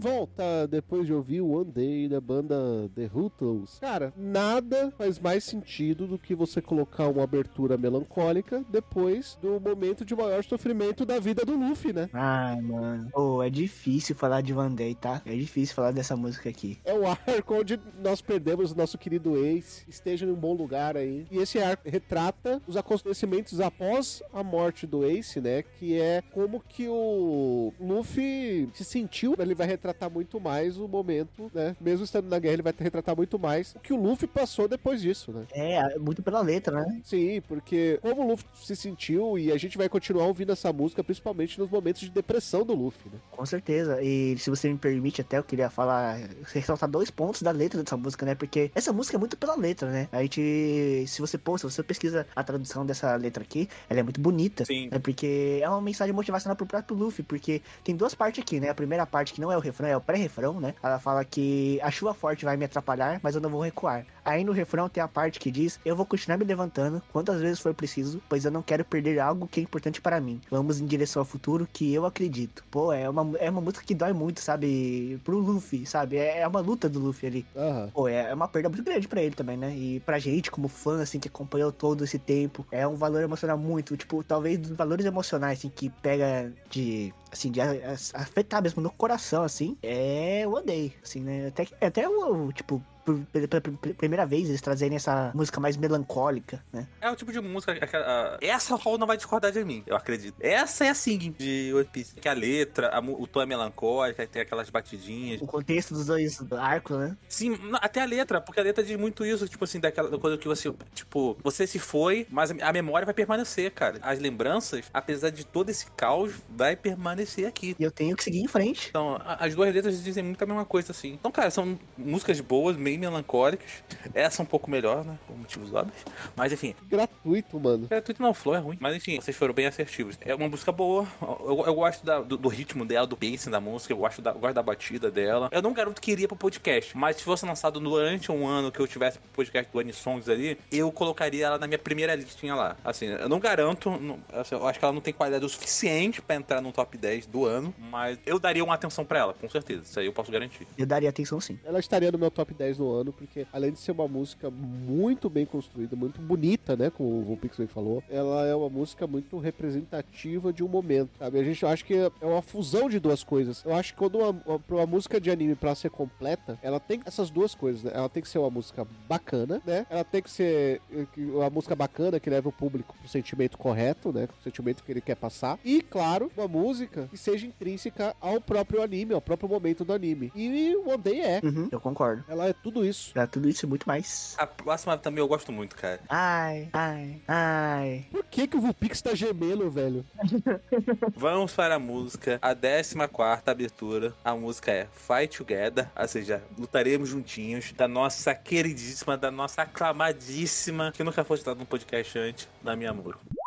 volta, depois de ouvir One Day da banda The Hootles. Cara, nada faz mais sentido do que você colocar uma abertura melancólica depois do momento de maior sofrimento da vida do Luffy, né? Ai, mano. Pô, é difícil falar de Van Day, tá? É difícil falar dessa música aqui. É o arco onde nós perdemos o nosso querido Ace, esteja em um bom lugar aí. E esse arco retrata os acontecimentos após a morte do Ace, né? Que é como que o Luffy se sentiu. Ele vai retratar muito mais o momento, né? Mesmo estando na guerra, ele vai retratar muito mais o que o Luffy passou depois disso, né? É, muito pela letra, né? Sim, porque como o Luffy se sentiu e a gente vai continuar ouvindo essa música, principalmente nos momentos de depressão do Luffy, né? Com certeza. E se você me permite, até eu queria falar, ressaltar dois pontos da letra dessa música, né? Porque essa música é muito pela letra, né? A gente, se você pô, se você pesquisa a tradução dessa letra aqui, ela é muito bonita. Sim. É porque é uma mensagem motivacional pro próprio Luffy, porque tem duas partes aqui, né? A primeira parte que não é o refrão, é o pré-refrão, né? Ela fala que a chuva forte vai me atrapalhar, mas eu não vou recuar. Aí no refrão tem a parte que diz: Eu vou continuar me levantando quantas vezes for preciso, pois eu não quero perder algo que é importante para mim. Vamos em direção ao futuro que eu acredito. Pô, é uma, é uma música que dói muito, sabe? Pro Luffy, sabe? É, é uma luta do Luffy ali. Aham. Pô, é é uma perda muito grande pra ele também, né? E pra gente, como fã, assim, que acompanhou todo esse tempo, é um valor emocional muito, tipo, talvez dos valores emocionais, assim, que pega de, assim, de afetar mesmo no coração, assim, é o Odeio, assim, né? Até, até o, tipo, pela, primeira vez eles trazerem essa música mais melancólica, né? É o tipo de música. aquela- Essa Hall não vai discordar de mim, eu acredito. Essa é a Sing de One Piece. Que a letra, a o tom é melancólico, tem aquelas batidinhas. O contexto dos dois arcos, né? Sim, até a letra, porque a letra diz muito isso, tipo assim, daquela da coisa que você, tipo, você se foi, mas a memória vai permanecer, cara. As lembranças, apesar de todo esse caos, vai permanecer aqui. E eu tenho que seguir em frente. Então, as duas letras dizem muito a mesma coisa, assim. Então, cara, são músicas boas, meio melancólicas. Essa é um pouco melhor, né? Por motivos óbvios. Mas, enfim, Gratuito, mano. gratuito não, flow é ruim. Mas, enfim, vocês foram bem assertivos. É uma música boa. Eu, eu gosto da- do, do ritmo dela, do pacing da música. Eu gosto da, eu gosto da batida dela. Eu não garanto que iria pro podcast. Mas se fosse lançado durante um ano que eu tivesse pro podcast do Anisongs ali, eu colocaria ela na minha primeira listinha lá. Assim, eu não garanto. não- assim, eu acho que ela não tem qualidade o suficiente pra entrar no top 10 do ano. Mas eu daria uma atenção pra ela, com certeza. Isso aí eu posso garantir. Eu daria atenção sim. Ela estaria no meu top 10 do ano, porque além de ser uma música muito bem construída, muito bonita, né? Como o Von Pixel falou, ela é uma música muito representativa de um momento, sabe? A gente acha que é uma fusão de duas coisas. Eu acho que quando uma, uma, uma música de anime, pra ser completa, ela tem essas duas coisas, né? Ela tem que ser uma música bacana, né? Ela tem que ser eh, uma música bacana que leva o público pro sentimento correto, né? O sentimento que ele quer passar. E, claro, uma música que seja intrínseca ao próprio anime, ao próprio momento do anime. E o One Day é. Uhum, eu concordo. Ela é tudo isso. Pra tudo isso e muito mais. A próxima também eu gosto muito, cara. Ai, ai, ai. Por que, que o Vulpix tá gemendo, velho? Vamos para a música, a 14 abertura. A música é Fight Together, ou seja, lutaremos juntinhos, da nossa queridíssima, da nossa aclamadíssima, que nunca foi citada no podcast antes, da minha amor.「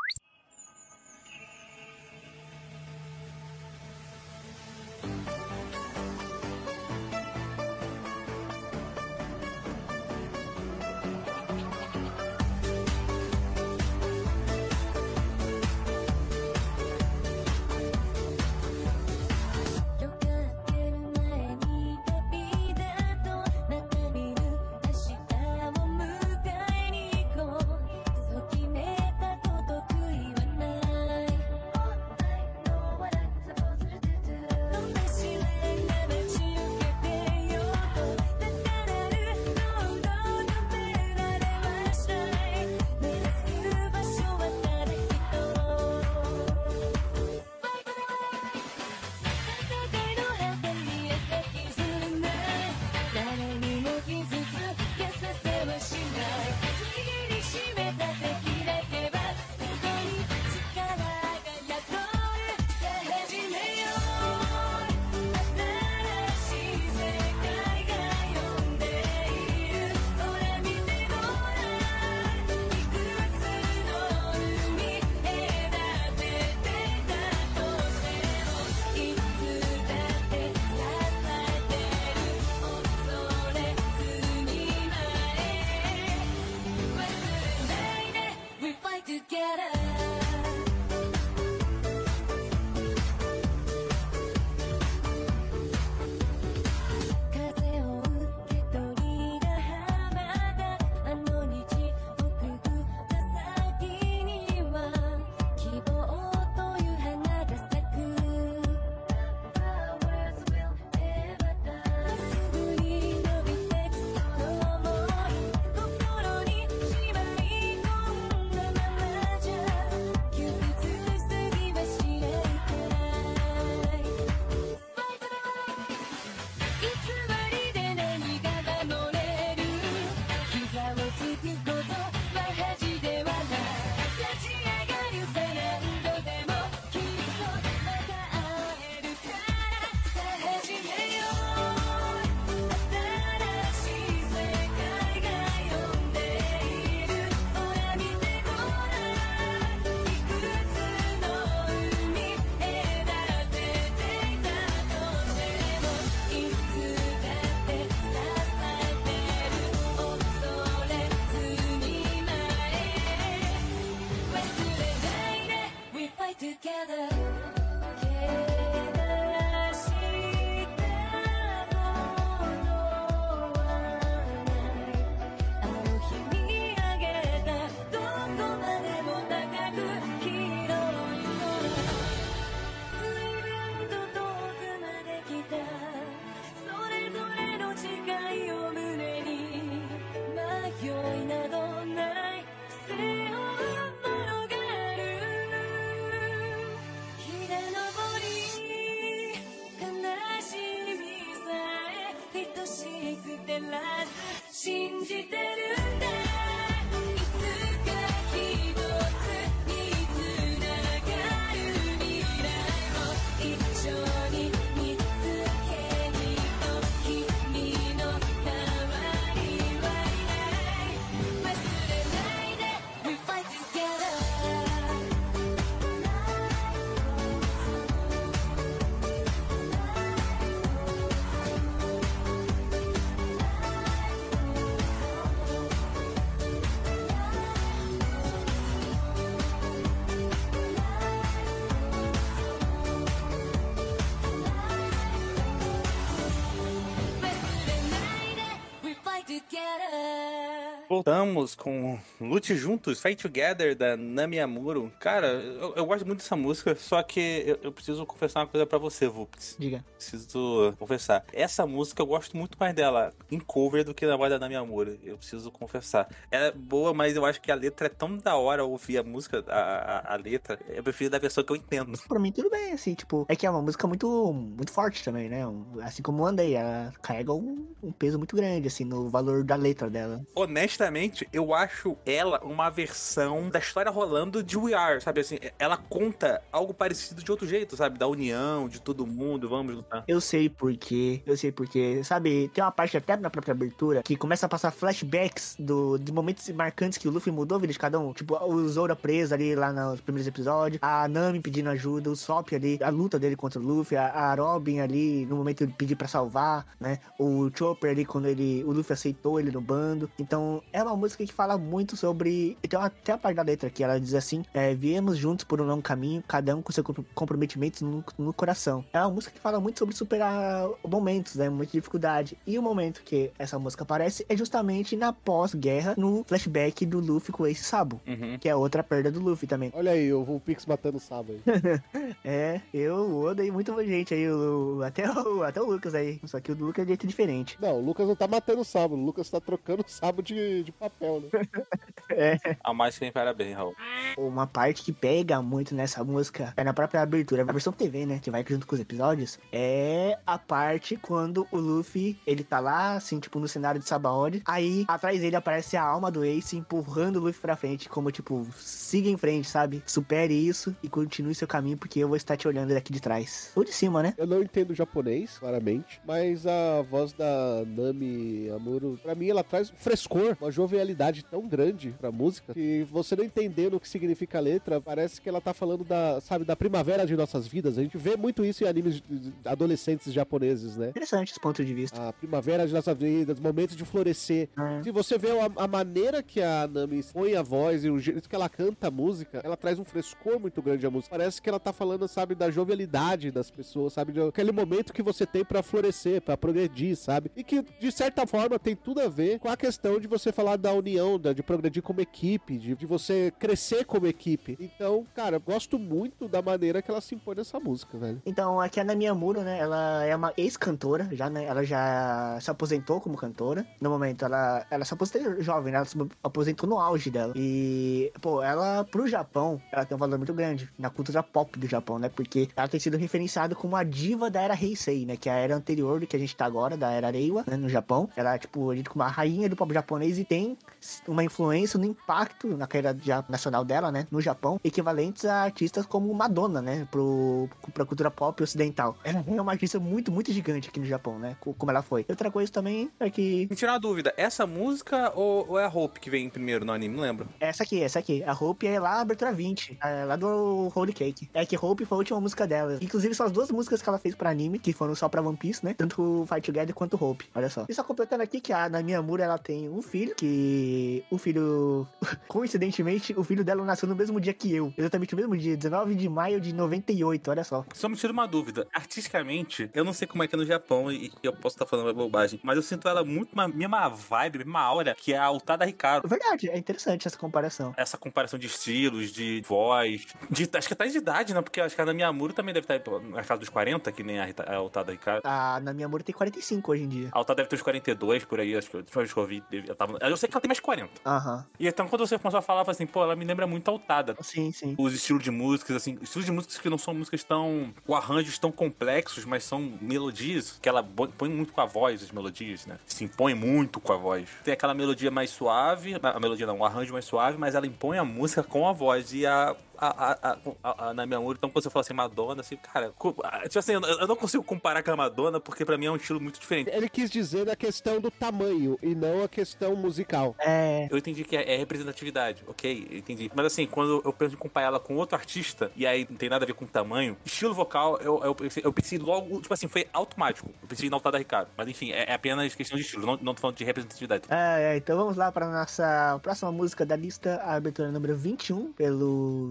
Voltamos com Lute Juntos, Fight Together, da Nami Amuro. Cara, eu, eu gosto muito dessa música, só que eu, eu preciso confessar uma coisa pra você, Vulpix. Diga. Preciso confessar. Essa música eu gosto muito mais dela em cover do que na voz da Nami Amuro. Eu preciso confessar. Ela é boa, mas eu acho que a letra é tão da hora ouvir a música, a, a, a letra. Eu prefiro da versão que eu entendo. Pra mim, tudo bem, assim, tipo, é que é uma música muito, muito forte também, né? Assim como Andei, ela carrega um, um peso muito grande, assim, no valor da letra dela. Honestamente, eu acho ela uma versão da história rolando de We Are, sabe? Assim, ela conta algo parecido de outro jeito, sabe? Da união, de todo mundo, vamos lutar. Eu sei porquê, eu sei porquê. Sabe, tem uma parte até na própria abertura que começa a passar flashbacks do, de momentos marcantes que o Luffy mudou a vida de cada um. Tipo, o Zora preso ali lá nos primeiros episódios, a Nami pedindo ajuda, o Sop ali, a luta dele contra o Luffy, a, a Robin ali no momento de pedir pra salvar, né? O Chopper ali quando ele, o Luffy aceitou ele no bando. Então, é uma música que fala muito sobre. Tem até a parte da letra que ela diz assim: é, viemos juntos por um longo caminho, cada um com seu compro- comprometimento no, no coração. É uma música que fala muito sobre superar momentos, né? Muita dificuldade. E o momento que essa música aparece é justamente na pós-guerra, no flashback do Luffy com Ace Sabo. Uhum. Que é outra perda do Luffy também. Olha aí, o Vulpix matando o sábado aí. É, eu odeio muito gente aí, o- até, o, até o Lucas aí. Só que o Lucas é de jeito diferente. Não, o Lucas não tá matando o sábado, o Lucas tá trocando o sábado de, de papel, né? A mais que nem parabéns, Raul. Uma parte que pega muito nessa música é na própria abertura, a versão TV, né? Que vai junto com os episódios. É a parte quando o Luffy, ele tá lá, assim, tipo, no cenário de Sabaody. Aí, atrás dele aparece a alma do Ace empurrando o Luffy pra frente, como, tipo, siga em frente, sabe? Supere isso e continue seu caminho, porque eu vou estar te olhando daqui de trás. Ou de cima, né? Eu não entendo japonês, claramente, mas a voz da Nami Amuro, pra mim, ela traz um frescor, uma jovialidade tão grande pra música que você não entendendo o que significa a letra, parece que ela tá falando da, sabe, da primavera de nossas vidas. A gente vê muito isso em animes adolescentes japoneses, né? Interessante esse ponto de vista. A primavera de nossas vidas, momentos de florescer. É. Se você vê a, a maneira que a Nami põe a voz e o jeito que ela canta a música, ela traz um frescor muito grande à música. Parece que ela tá falando, sabe, da jovialidade das pessoas, sabe? De aquele momento que você tem pra florescer, pra progredir, sabe? E que, de certa forma, tem tudo a ver com a questão de você falar da união, da- de progredir como equipe, de, de você crescer como equipe. Então, cara, eu gosto muito da maneira que ela se impõe nessa música, velho. Então, aqui a Nami Amuro, né? Ela é uma ex-cantora, já, né? Ela já se aposentou como cantora. No momento, ela, ela se aposentou jovem, né? Ela se aposentou no auge dela. E, pô, ela, pro Japão, ela tem um valor muito grande na cultura pop do Japão, né? Porque ela tem sido referenciada como a diva da era Heisei, né? Que é a era anterior do que a gente tá agora, da era Reiwa, né? No Japão. Ela é, tipo, a gente como a rainha do pop japonês e tem uma influência no impacto na carreira nacional dela, né? No Japão, equivalentes a artistas como Madonna, né? Pro, pra cultura pop ocidental. Ela é uma artista muito, muito gigante aqui no Japão, né? co- Como ela foi. Outra coisa também é que. Me tirar uma dúvida, essa música ou, ou é a Hope que vem primeiro no anime? Não lembro. Essa aqui, essa aqui. A Hope é lá, abertura 20. É lá do Holy Cake. É que Hope foi a última música dela. Inclusive, são as duas músicas que ela fez pra anime, que foram só pra One Piece, né? Tanto o Fight Together quanto Hope. Olha só. E só completando aqui que a Nami Amura, ela tem um filho, que o filho... Coincidentemente, o filho dela nasceu no mesmo dia que eu. Exatamente no mesmo dia, 19 de maio de 98, olha só. Só me tira uma dúvida. Artisticamente, eu não sei como é que é no Japão e, eu posso estar falando uma bobagem, mas eu sinto ela muito uma mesma vibe, mesma aura que é a Utada Ricardo. Verdade, é interessante essa comparação. Essa comparação de estilos, de voz, de, acho que até de idade, né? Porque acho que a Amuro também deve estar pô, na casa dos 40, que nem a, a Utada Ricardo. A Amura tem 45 hoje em dia. A Utada deve ter uns 42 por aí, acho que que eu vi, ela, tava, ela eu sei que ela tem mais de 40. Aham. E então quando você começou a falar, assim, pô, ela me lembra muito altada. Sim, sim. Os estilos de músicas, assim, estilos de músicas que não são músicas tão. com arranjos tão complexos, mas são melodias que ela põe muito com a voz, as melodias, né? Se impõe muito com a voz. Tem aquela melodia mais suave, a melodia não, o arranjo mais suave, mas ela impõe a música com a voz. E a. A, a, a, a, a- na minha música, então quando você fala assim, Madonna, assim, cara, ah, tipo assim, eu, eu não consigo comparar com a Madonna, porque pra mim é um estilo muito diferente. Ele quis dizer da questão do tamanho e não a questão musical. É. Eu entendi que é, é representatividade, ok? Eu entendi. Mas assim, quando eu penso em comparar ela com outro artista, e aí não tem nada a ver com tamanho, estilo vocal, eu, eu, pensei, eu pensei logo, tipo assim, foi automático. Eu pensei na Altada Ricardo. Mas enfim, é, é apenas questão de estilo, não, não tô falando de representatividade. É, é, então vamos lá para nossa próxima música da lista, a abertura número 21, pelo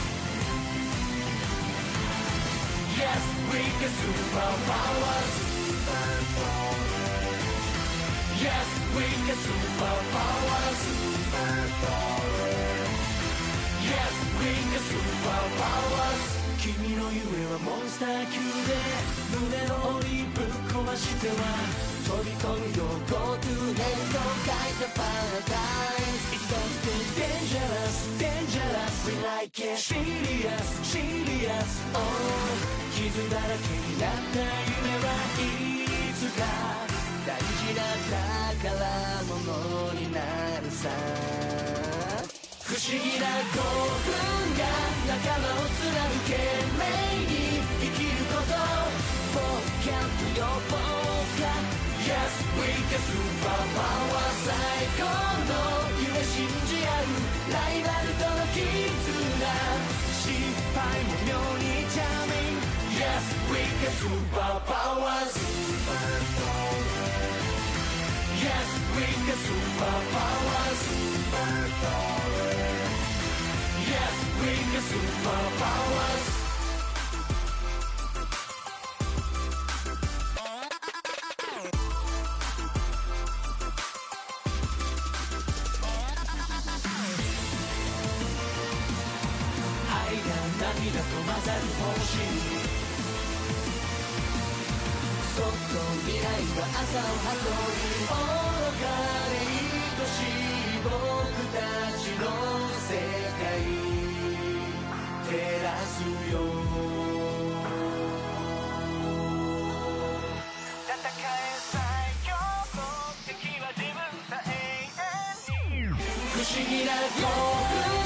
Yes, we get superpowers Yes, we get superpowers Yes, we get superpowers Yes, we get superpowers 君の夢はモンスター級で胸の檻ぶっ壊しては飛び込むよ Go to hell と書いたパラダイス It's got to be dangerous, dangerous We like it serious, serious Oh 傷だらけになった夢はいつか大事な宝物になるさ不思議な興奮が仲間を貫け命に生きること冒険と予防が Yes, we can superpower 最高の夢信じ合うライバルとの絆。失敗も妙にチャーミング Yes, we can superpowers Yes, we can superpowers Yes, we get superpowers.愛が涙と混ざる星そっ と未来が朝を運び愚かで愛しい僕たちの世界照らすよ戦え最強の敵は自分さ永遠に。不思議な興奮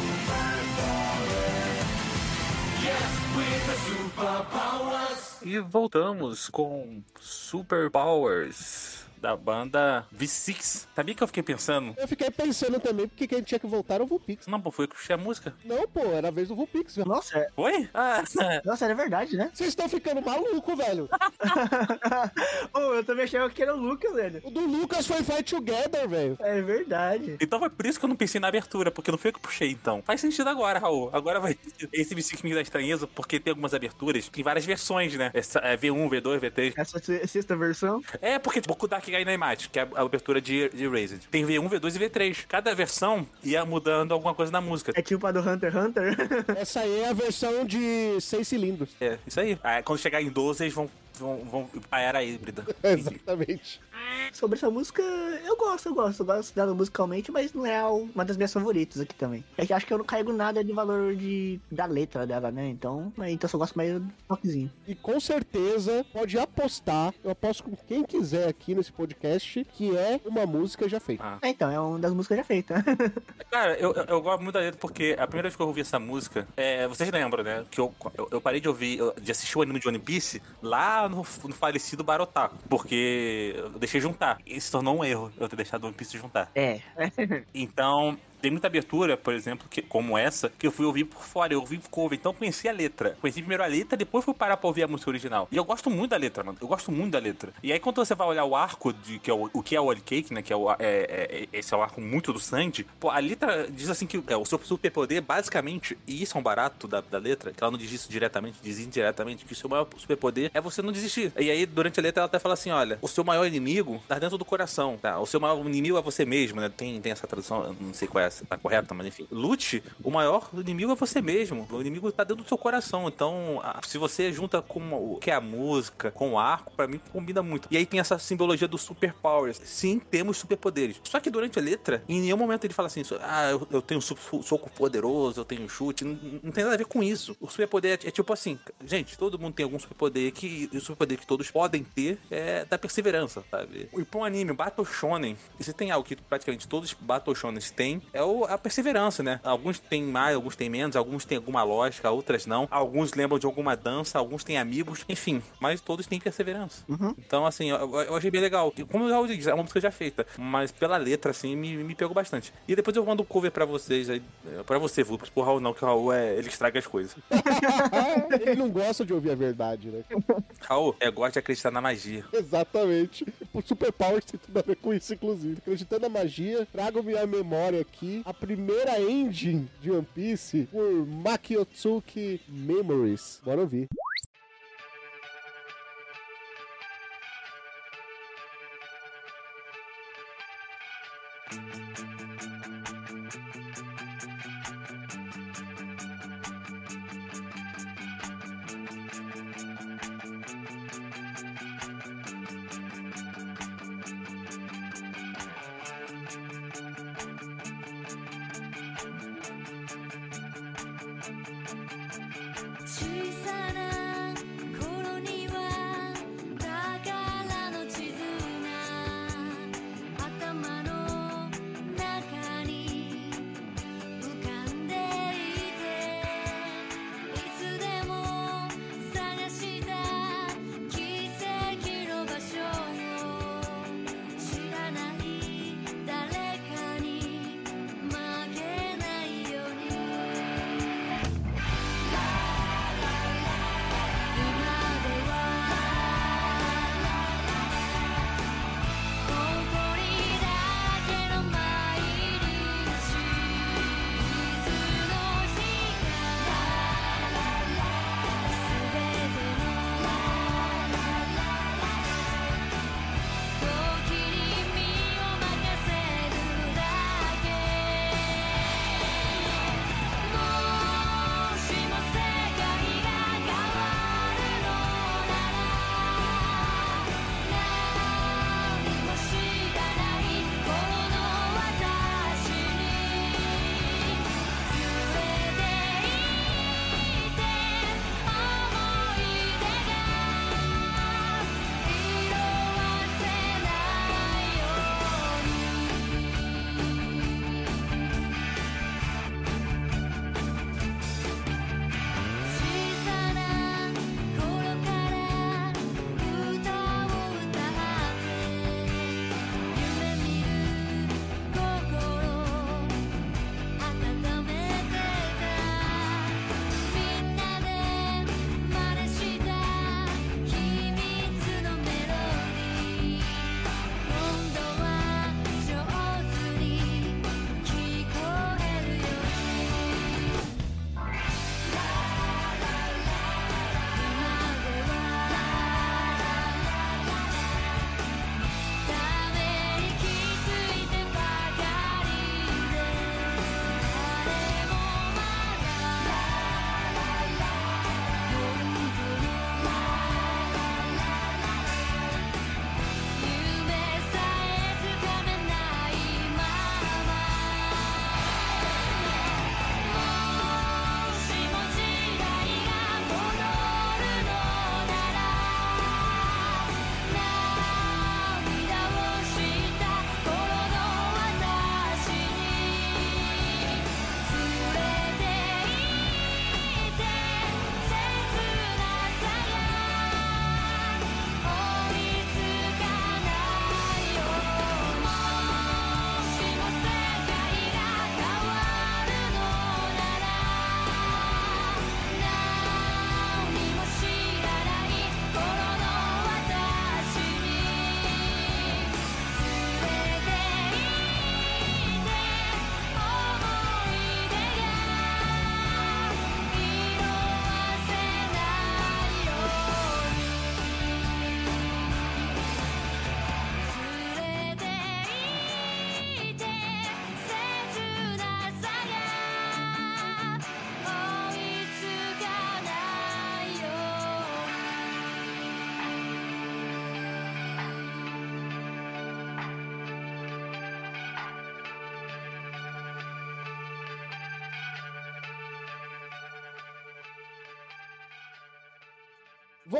E voltamos com Super Powers da banda V6. Sabia que eu fiquei pensando? Eu fiquei pensando também porque quem tinha que voltar era o Vulpix. Não, pô, foi eu que puxei a música. Não, pô, era a vez do Vulpix, velho. Nossa, é- Foi? Ah, nossa, era verdade, né? Vocês estão ficando maluco, velho. oh, eu também achava que era o Lucas, velho. O do Lucas foi Fight Together, velho. É verdade. então foi por isso que eu não pensei na abertura, porque não foi eu que puxei, então. Faz sentido agora, Raul. Agora vai. Esse V6 me dá estranheza, porque tem algumas aberturas, tem várias versões, né? Essa, é V1, V2, V3. Essa se- sexta versão. É, porque Boku Dark Naimachi, que é a abertura de, de Erased. Tem V1, V2 e V3. Cada versão ia mudando alguma coisa na música. É tipo a do Hunter x Hunter. Essa aí é a versão de seis cilindros. É, isso aí. Aí quando chegar em 12, eles vão vão, vão a era híbrida. Exatamente. Sobre essa música, eu gosto, eu gosto. Eu gosto dela musicalmente, mas não é uma das minhas favoritas aqui também. É que eu acho que eu não carrego nada de valor de, da letra dela, né? Então, então eu só gosto mais do toquezinho. E com certeza pode apostar, eu aposto com quem quiser aqui nesse podcast, que é uma música já feita. Ah. É, então, é uma das músicas já feitas. Cara, eu, eu, eu gosto muito da letra porque a primeira vez que eu ouvi essa música, é, vocês lembram, né? Que eu, eu, eu parei de ouvir, de assistir o anime de One Piece lá no, no falecido Barotaku. Porque eu deixei juntar. E se tornou um erro eu ter deixado o One Piece juntar. é. Então, tem muita abertura, por exemplo, que, como essa, que eu fui ouvir por fora. Eu ouvi cover, então conheci a letra. Conheci primeiro a letra, depois fui parar pra ouvir a música original. E eu gosto muito da letra, mano. Eu gosto muito da letra. E aí, quando você vai olhar o arco, de, que é o, o que é o Holy Cake, né? Que é o, é, é- esse é o arco muito do Sandy. Pô, a letra diz assim que é, o seu superpoder, basicamente, e isso é um barato da, da letra, que ela não diz isso diretamente, diz indiretamente, que o seu maior superpoder é você não desistir. E aí, durante a letra, ela até fala assim: olha, o seu maior inimigo tá dentro do coração, tá? O seu maior inimigo é você mesmo, né? Tem, tem essa tradução, não sei qual é, essa, tá correta, mas enfim. Lute, o maior inimigo é você mesmo. O inimigo tá dentro do seu coração. Então, se você junta com o que é a música, com o arco, pra mim combina muito. E aí tem essa simbologia dos superpowers. Sim, temos superpoderes. Só que durante a letra, em nenhum momento ele fala assim: ah, eu, eu tenho su- soco poderoso, eu tenho chute. Não, não tem nada a ver com isso. O superpoder é, é tipo assim, gente, todo mundo tem algum superpoder que o superpoder que todos podem ter é da perseverança, sabe? E pra um anime Battle Shonen, e se tem algo que praticamente todos Battle Shonens têm, é o- a perseverança, né? Alguns têm mais, alguns têm menos, alguns têm alguma lógica, outras não. Alguns lembram de alguma dança, alguns têm amigos, enfim, mas todos têm perseverança. Então, assim, eu, eu achei bem legal. E Como eu já disse, é uma música já feita, mas pela letra, assim, me, me pegou bastante. E depois eu mando o cover pra vocês aí, eh, pra você, Vulpes, pro Raul não, que o Raul é, ele estraga as coisas. Ele não gosta de ouvir a verdade, né? Raul, é, gosta de acreditar na magia. Exatamente. O Superpowers tem tudo a ver com isso, inclusive. Acreditando na magia, trago-me à memória aqui a primeira engine de One Piece por Makiotsuki Memories. Bora ouvir.「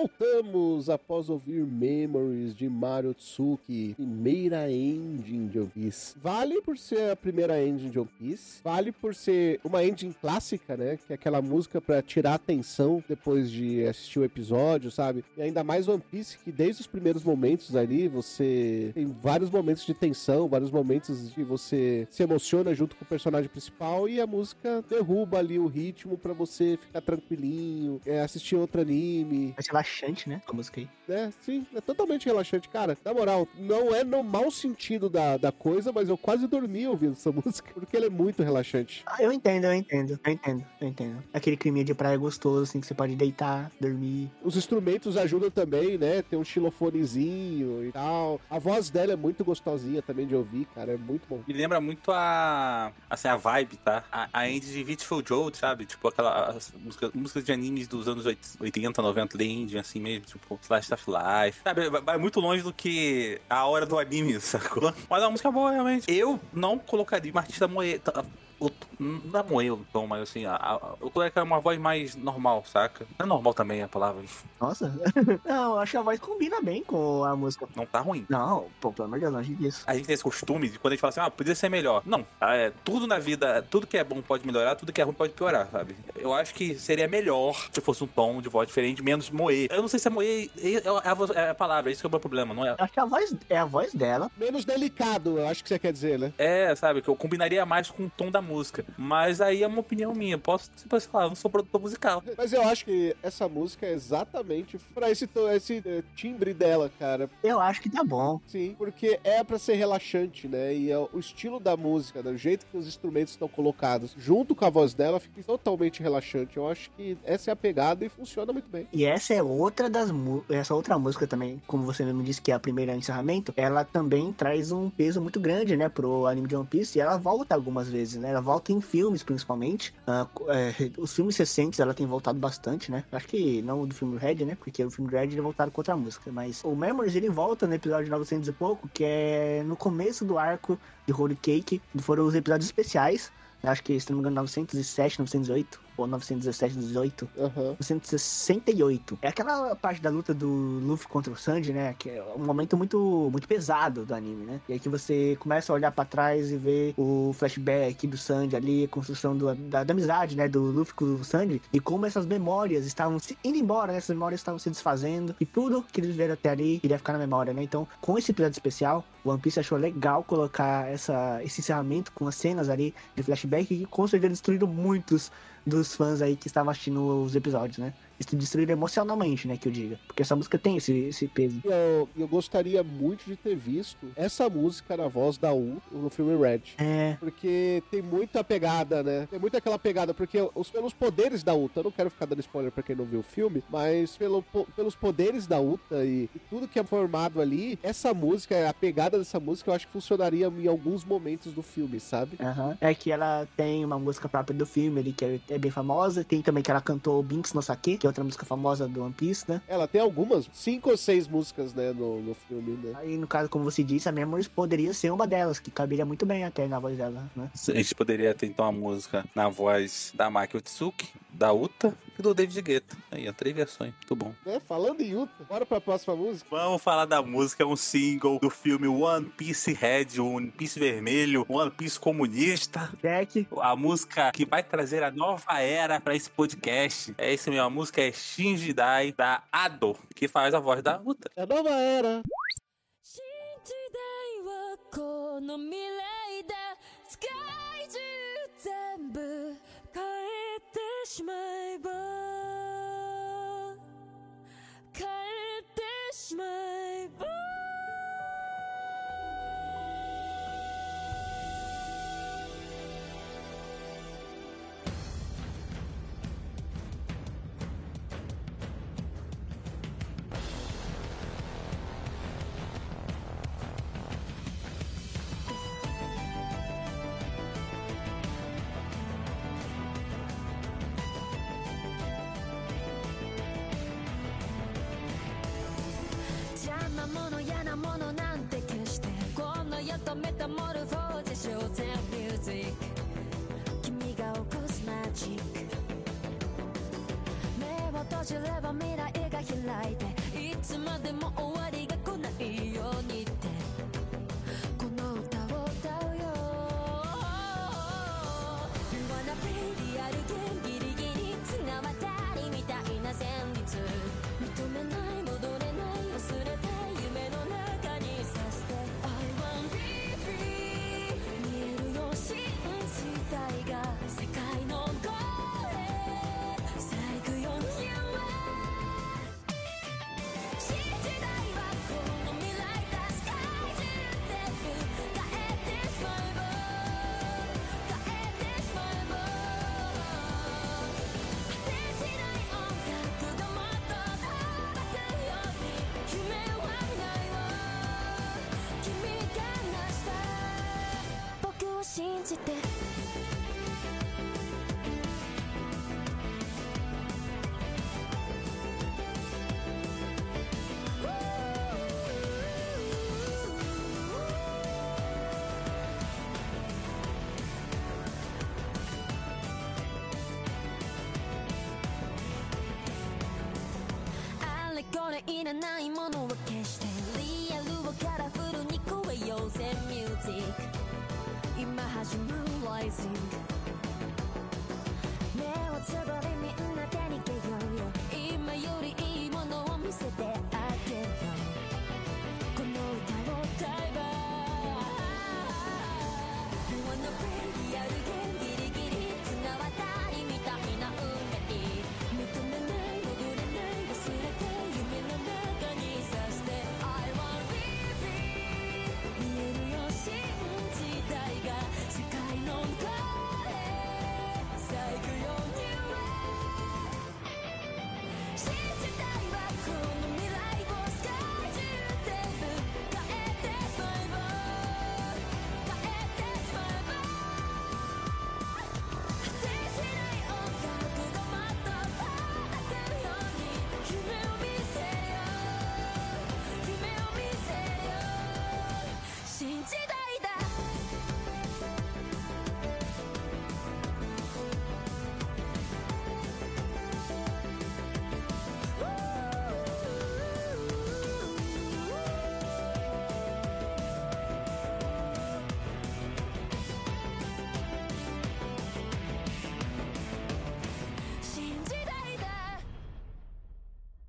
Oh, Voltamos após ouvir Memories de Mario Tsuki, primeira engine de One Piece. Vale por ser a primeira engine de One Piece, vale por ser uma engine clássica, né? Que é aquela música pra tirar atenção depois de assistir o episódio, sabe? E ainda mais One Piece, que desde os primeiros momentos ali, você tem vários momentos de tensão, vários momentos que você se emociona junto com o personagem principal e a música derruba ali o ritmo pra você ficar tranquilinho, é, assistir outro anime, Mais relaxante, né? A música aí. né? Sim, é totalmente relaxante. Cara, na moral, não é no mau sentido da, da coisa, mas eu quase dormi ouvindo essa música, porque ela é muito relaxante. Ah, eu entendo, eu entendo, eu entendo, eu entendo. Aquele clima de praia gostoso, assim, que você pode deitar, dormir. Os instrumentos ajudam também, né? Tem um xilofonezinho e tal. A voz dela é muito gostosinha também de ouvir, cara, é muito bom. Me lembra muito a. Assim, a vibe, tá? A, a indie de Beautiful Joe, sabe? Tipo aquela música, músicas de animes dos anos 80, 90, da indie, assim mesmo, tipo, Slash of Life. Sabe? Vai, muito longe do que a hora do anime, sacou? Mas é uma música boa, realmente. Eu não colocaria uma artista moe... tá, o- Não é moer o tom, mas assim, a, a, eu colocaria uma voz mais normal, saca? É normal também a palavra. Nossa. não, eu acho que a voz combina bem com a música. Não tá ruim. Não, pô, pelo amor de Deus, longe disso. a gente tem esse costume de quando a gente fala assim, ah, podia ser melhor. Não, é, tudo na vida, tudo que é bom pode melhorar, tudo que é ruim pode piorar, sabe? Eu acho que seria melhor se fosse um tom de voz diferente, menos moer. Eu não sei se é moer, é, é a, voz- é a palavra, esse que é o meu problema, não é? Eu acho que a voz é a voz dela. Menos delicado, eu acho que você quer dizer, né? É, sabe, que eu combinaria mais com o tom da música. Mas aí é uma opinião minha. Posso, tipo, sei lá, eu não sou produtor musical. Mas eu acho que essa música é exatamente pra esse, esse eh, timbre dela, cara. Eu acho que tá bom. Sim, porque é pra ser relaxante, né? E é o estilo da música, né? o jeito que os instrumentos estão colocados, junto com a voz dela, fica totalmente relaxante. Eu acho que essa é a pegada e funciona muito bem. E essa é outra das essa outra música também, como você mesmo disse que é a primeira encerramento, ela também traz um peso muito grande, né, pro anime de One Piece, e ela volta algumas vezes, né? Ela volta em filmes, principalmente. Co- é, os filmes recentes ela tem voltado bastante, né? Acho que não o do filme Red, né? Porque o filme Red ele voltaram com outra música, mas o Memories ele volta no episódio 900 e pouco, que é no começo do arco de Holy Cake, foram os episódios especiais. né? Acho que, se não me engano, 907, 908, ou 917, 18. Aham. 1968. É aquela parte da luta do Luffy contra o Sanji, né? Que é um momento muito, muito pesado do anime, né? E aí que você começa a olhar pra trás e ver o flashback do Sanji ali, a construção do- da, da amizade, né? Do Luffy com o Sanji. E como essas memórias estavam se indo embora, né? Essas memórias estavam se desfazendo. E tudo que eles viram até ali iria ficar na memória, né? Então, com esse episódio especial, o One Piece achou legal colocar essa, esse encerramento com as cenas ali de flashback que com certeza destruíram muitos dos fãs aí que estavam assistindo os episódios, né? Isso destruíram emocionalmente, né, que eu diga. Porque essa música tem esse, esse peso. Eu, eu gostaria muito de ter visto essa música na voz da U no filme Red. É, Porque tem muita pegada, né? Tem muito aquela pegada, porque os, pelos poderes da Uta, eu não quero ficar dando spoiler pra quem não viu o filme, mas pelo, pelos poderes da Uta e, e tudo que é formado ali, essa música, a pegada dessa música, eu acho que funcionaria em alguns momentos do filme, sabe? aham. é que ela tem uma música própria do filme ali, que é, é bem famosa. Tem também que ela cantou Binks no Sake, que é outra música famosa do One Piece, né? Ela tem algumas, cinco ou seis músicas, né, no, no filme, né? Aí, no caso, como você disse, a Memories poderia ser uma delas, que caberia muito bem até na voz dela, né? A gente poderia ter então a música na voz da Maki Otsuki, da Uta e do David Guetta. Aí, ó, três versões. Muito bom. né? Falando em Uta, bora pra próxima música? Vamos falar da música, um single do filme One Piece Red, One Piece Vermelho, One Piece Comunista. Jack, A música que vai trazer a nova era pra esse podcast. É esse mesmo, a música é Shinji Dai da Ado, que faz a voz da Uta. É a nova era. 新なものなんて決してこの世とメタモルフォーゼショーゼミュージック君が起こすマジック目を閉じれば未来じて。あれこれいらないものは消してリアルをカラフルに超えようぜ。see you.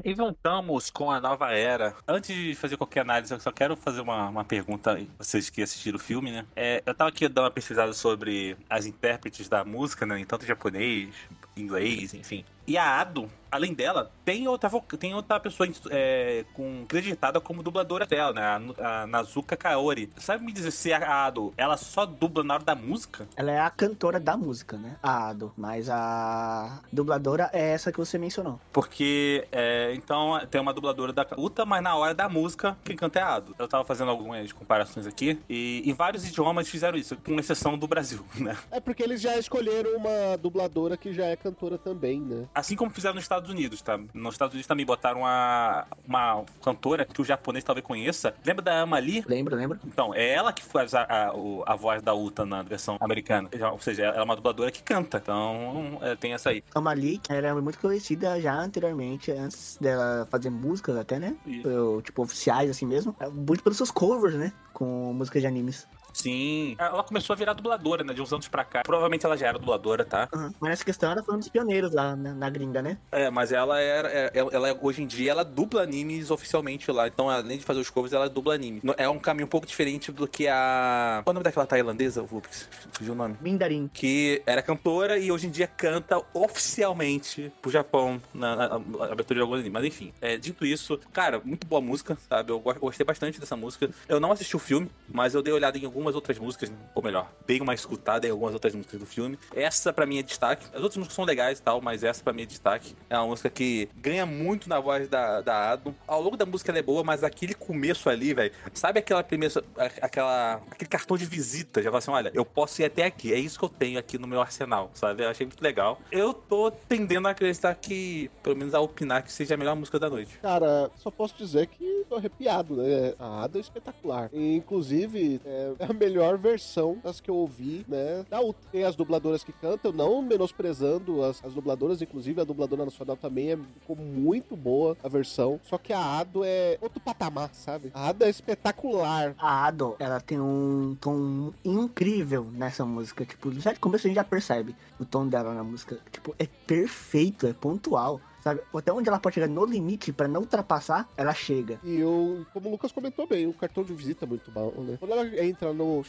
E voltamos com a nova era. Antes de fazer qualquer análise, eu só quero fazer uma, uma pergunta a vocês que assistiram o filme, né? É, eu tava aqui dando uma pesquisada sobre as intérpretes da música, né? Em tanto japonês, inglês, enfim. E a Ado, além dela, tem outra, tem outra pessoa é, com, acreditada como dubladora dela, né? A, a Nazuka Kaori. Sabe me dizer se a Ado, ela só dubla na hora da música? Ela é a cantora da música, né? A Ado. Mas a dubladora é essa que você mencionou. Porque, é, então, tem uma dubladora da Uta, mas na hora da música, quem canta é a Ado. Eu tava fazendo algumas comparações aqui, e em vários idiomas fizeram isso, com exceção do Brasil, né? É porque eles já escolheram uma dubladora que já é cantora também, né? Assim como fizeram nos Estados Unidos, tá? Nos Estados Unidos também botaram uma, uma cantora que o japonês talvez conheça. Lembra da Ama Lee? Lembra, lembra? Então, é ela que faz a, a, a voz da Uta na versão americana. Ou seja, ela é uma dubladora que canta. Então, é, tem essa aí. A Malik era muito conhecida já anteriormente, antes dela fazer músicas até, né? Isso. Tipo, oficiais assim mesmo. Muito pelos seus covers, né? Com músicas de animes. Sim. Ela começou a virar dubladora, né? De uns anos pra cá. Provavelmente ela já era dubladora, tá? Uhum. Mas nessa questão ela foi um dos pioneiros lá na, na gringa, né? É, mas ela era. é- Ela, ela- hoje em dia ela dubla animes oficialmente lá. Então, além de fazer os covers, ela dubla anime. É um caminho um pouco diferente do que a. Qual é o nome daquela tailandesa? Ups, fugiu o nome. Mindarin. Que era cantora e hoje em dia canta oficialmente pro Japão na, na- na abertura de alguns animes. Mas enfim, é, dito isso, cara, muito boa música, sabe? Eu go- gostei bastante dessa música. Eu não assisti o filme, mas eu dei olhada em algumas outras músicas, ou melhor, dei uma escutada em algumas outras músicas do filme. Essa pra mim é destaque. As outras músicas são legais e tal, mas essa pra mim é destaque. É uma música que ganha muito na voz da, da Ado. Ao longo da música ela é boa, mas aquele começo ali, velho, sabe aquela primeira, aquela, aquele cartão de visita? Já fala assim, olha, eu posso ir até aqui, é isso que eu tenho aqui no meu arsenal, sabe? Eu achei muito legal. Eu tô tendendo a acreditar que, pelo menos a opinar que seja a melhor música da noite. Cara, só posso dizer que tô arrepiado, né? A Ada é espetacular. E, inclusive, é, melhor versão das que eu ouvi, né? Da. Tem as dubladoras que cantam, não menosprezando as, as dubladoras, inclusive a dubladora nacional também é, ficou muito boa a versão. Só que a Ado é outro patamar, sabe? A Ado é espetacular. A Ado, ela tem um tom incrível nessa música. Tipo, já de começo a gente já percebe o tom dela na música. Tipo, é perfeito, é pontual. Sabe? Até onde ela pode chegar no limite pra não ultrapassar, ela chega. E eu, como o Lucas comentou bem, o cartão de visita é muito bom, né? Quando ela entra no.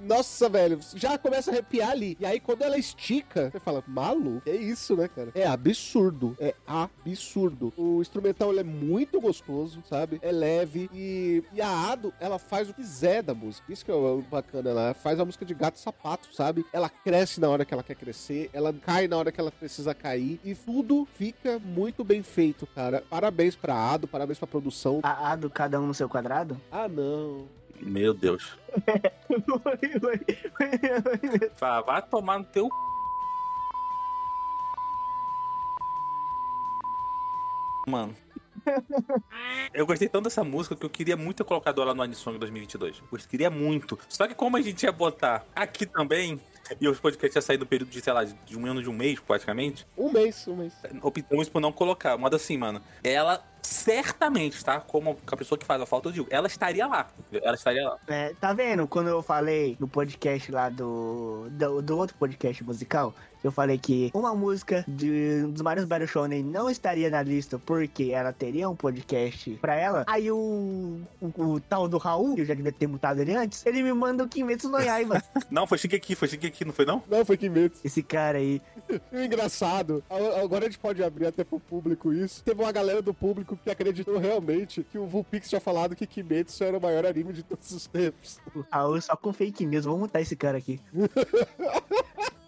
Nossa, velho, já começa a arrepiar ali. E aí, quando ela estica, você fala, maluco, é isso, né, cara? É absurdo. É absurdo. O instrumental ele é muito gostoso, sabe? É leve. E, e a Ado, ela faz o que quiser da música. Isso que é o bacana. Ela faz a música de gato sapato, sabe? Ela cresce na hora que ela quer crescer. Ela cai na hora que ela precisa cair. E tudo fica muito bem feito, cara. Parabéns pra Ado, parabéns pra produção. A Ado, cada um no seu quadrado? Ah, não. Meu Deus. Vá, vai tomar no teu. Mano. Eu gostei tanto dessa música que eu queria muito ter colocado ela no Anisong 2022. Eu queria muito. Só que como a gente ia botar aqui também, e os podcasts ia sair no período de, sei lá, de menos de um mês, praticamente, Um mês, um mês. optamos por não colocar. Mas assim, mano, ela certamente, tá? Como a pessoa que faz a falta, eu digo, ela estaria lá. Ela estaria lá. É, tá vendo? Quando eu falei no podcast lá do, do, do outro podcast musical, eu falei que uma música de, dos Marios Battle Shonen não estaria na lista porque ela teria um podcast pra ela. Aí o, o, o tal do Raul, que eu já devia ter mutado ele antes, ele me manda o Kimetsu no Yaiba. Não, foi Shingeki, foi Shingeki, não foi não? Não, foi Kimetsu. Esse cara aí. E o engraçado, agora a gente pode abrir até pro público isso. Teve uma galera do público que acreditou realmente que o Vulpix tinha falado que Kimetsu era o maior anime de todos os tempos. O Raul só com fake news. Vamos mutar esse cara aqui.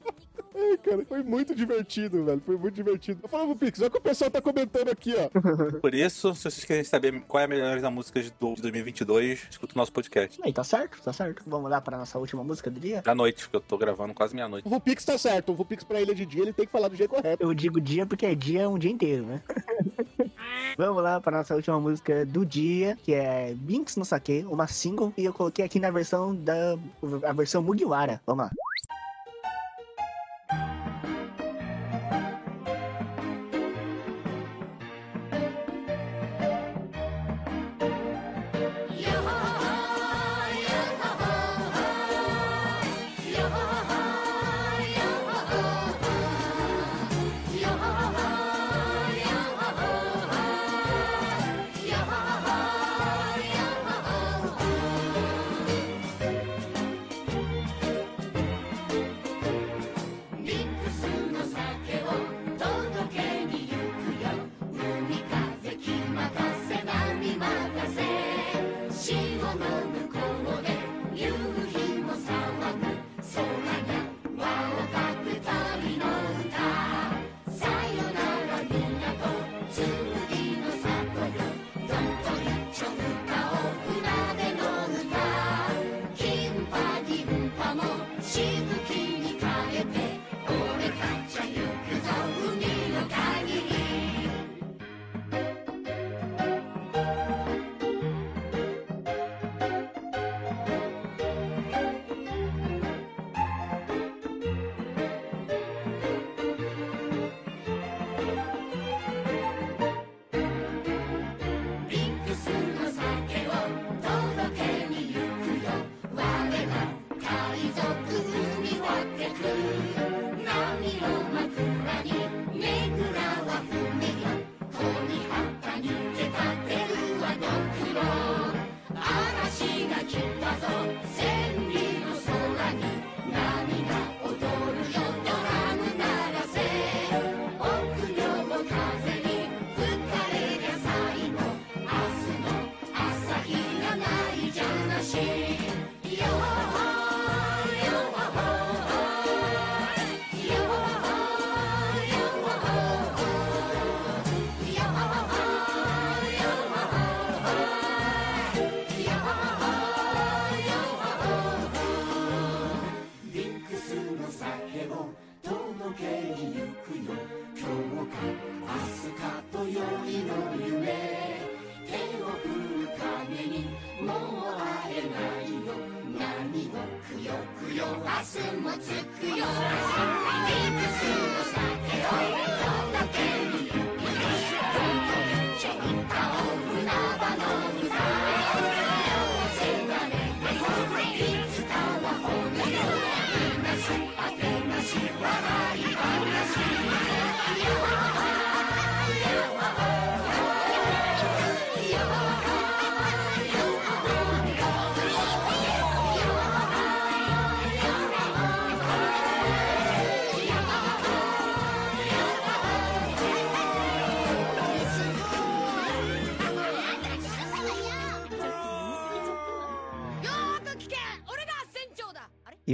Ai, cara, foi muito divertido, velho. Foi muito divertido. Eu falo, Vulpix, olha o que o pessoal tá comentando aqui, ó. Por isso, se vocês querem saber qual é a melhor das músicas do de 2022, escuta o nosso podcast. Aí, tá certo, tá certo. Vamos lá pra nossa última música do dia? Da noite, que eu tô gravando quase meia-noite. O Vulpix tá certo. O Vulpix pra ele é de dia, ele tem que falar do jeito correto. Eu digo dia porque é dia um dia inteiro, né? Vamos lá para nossa última música do dia, que é Binks no Sake, uma single, e eu coloquei aqui na versão da a versão Mugiwara. Vamos lá.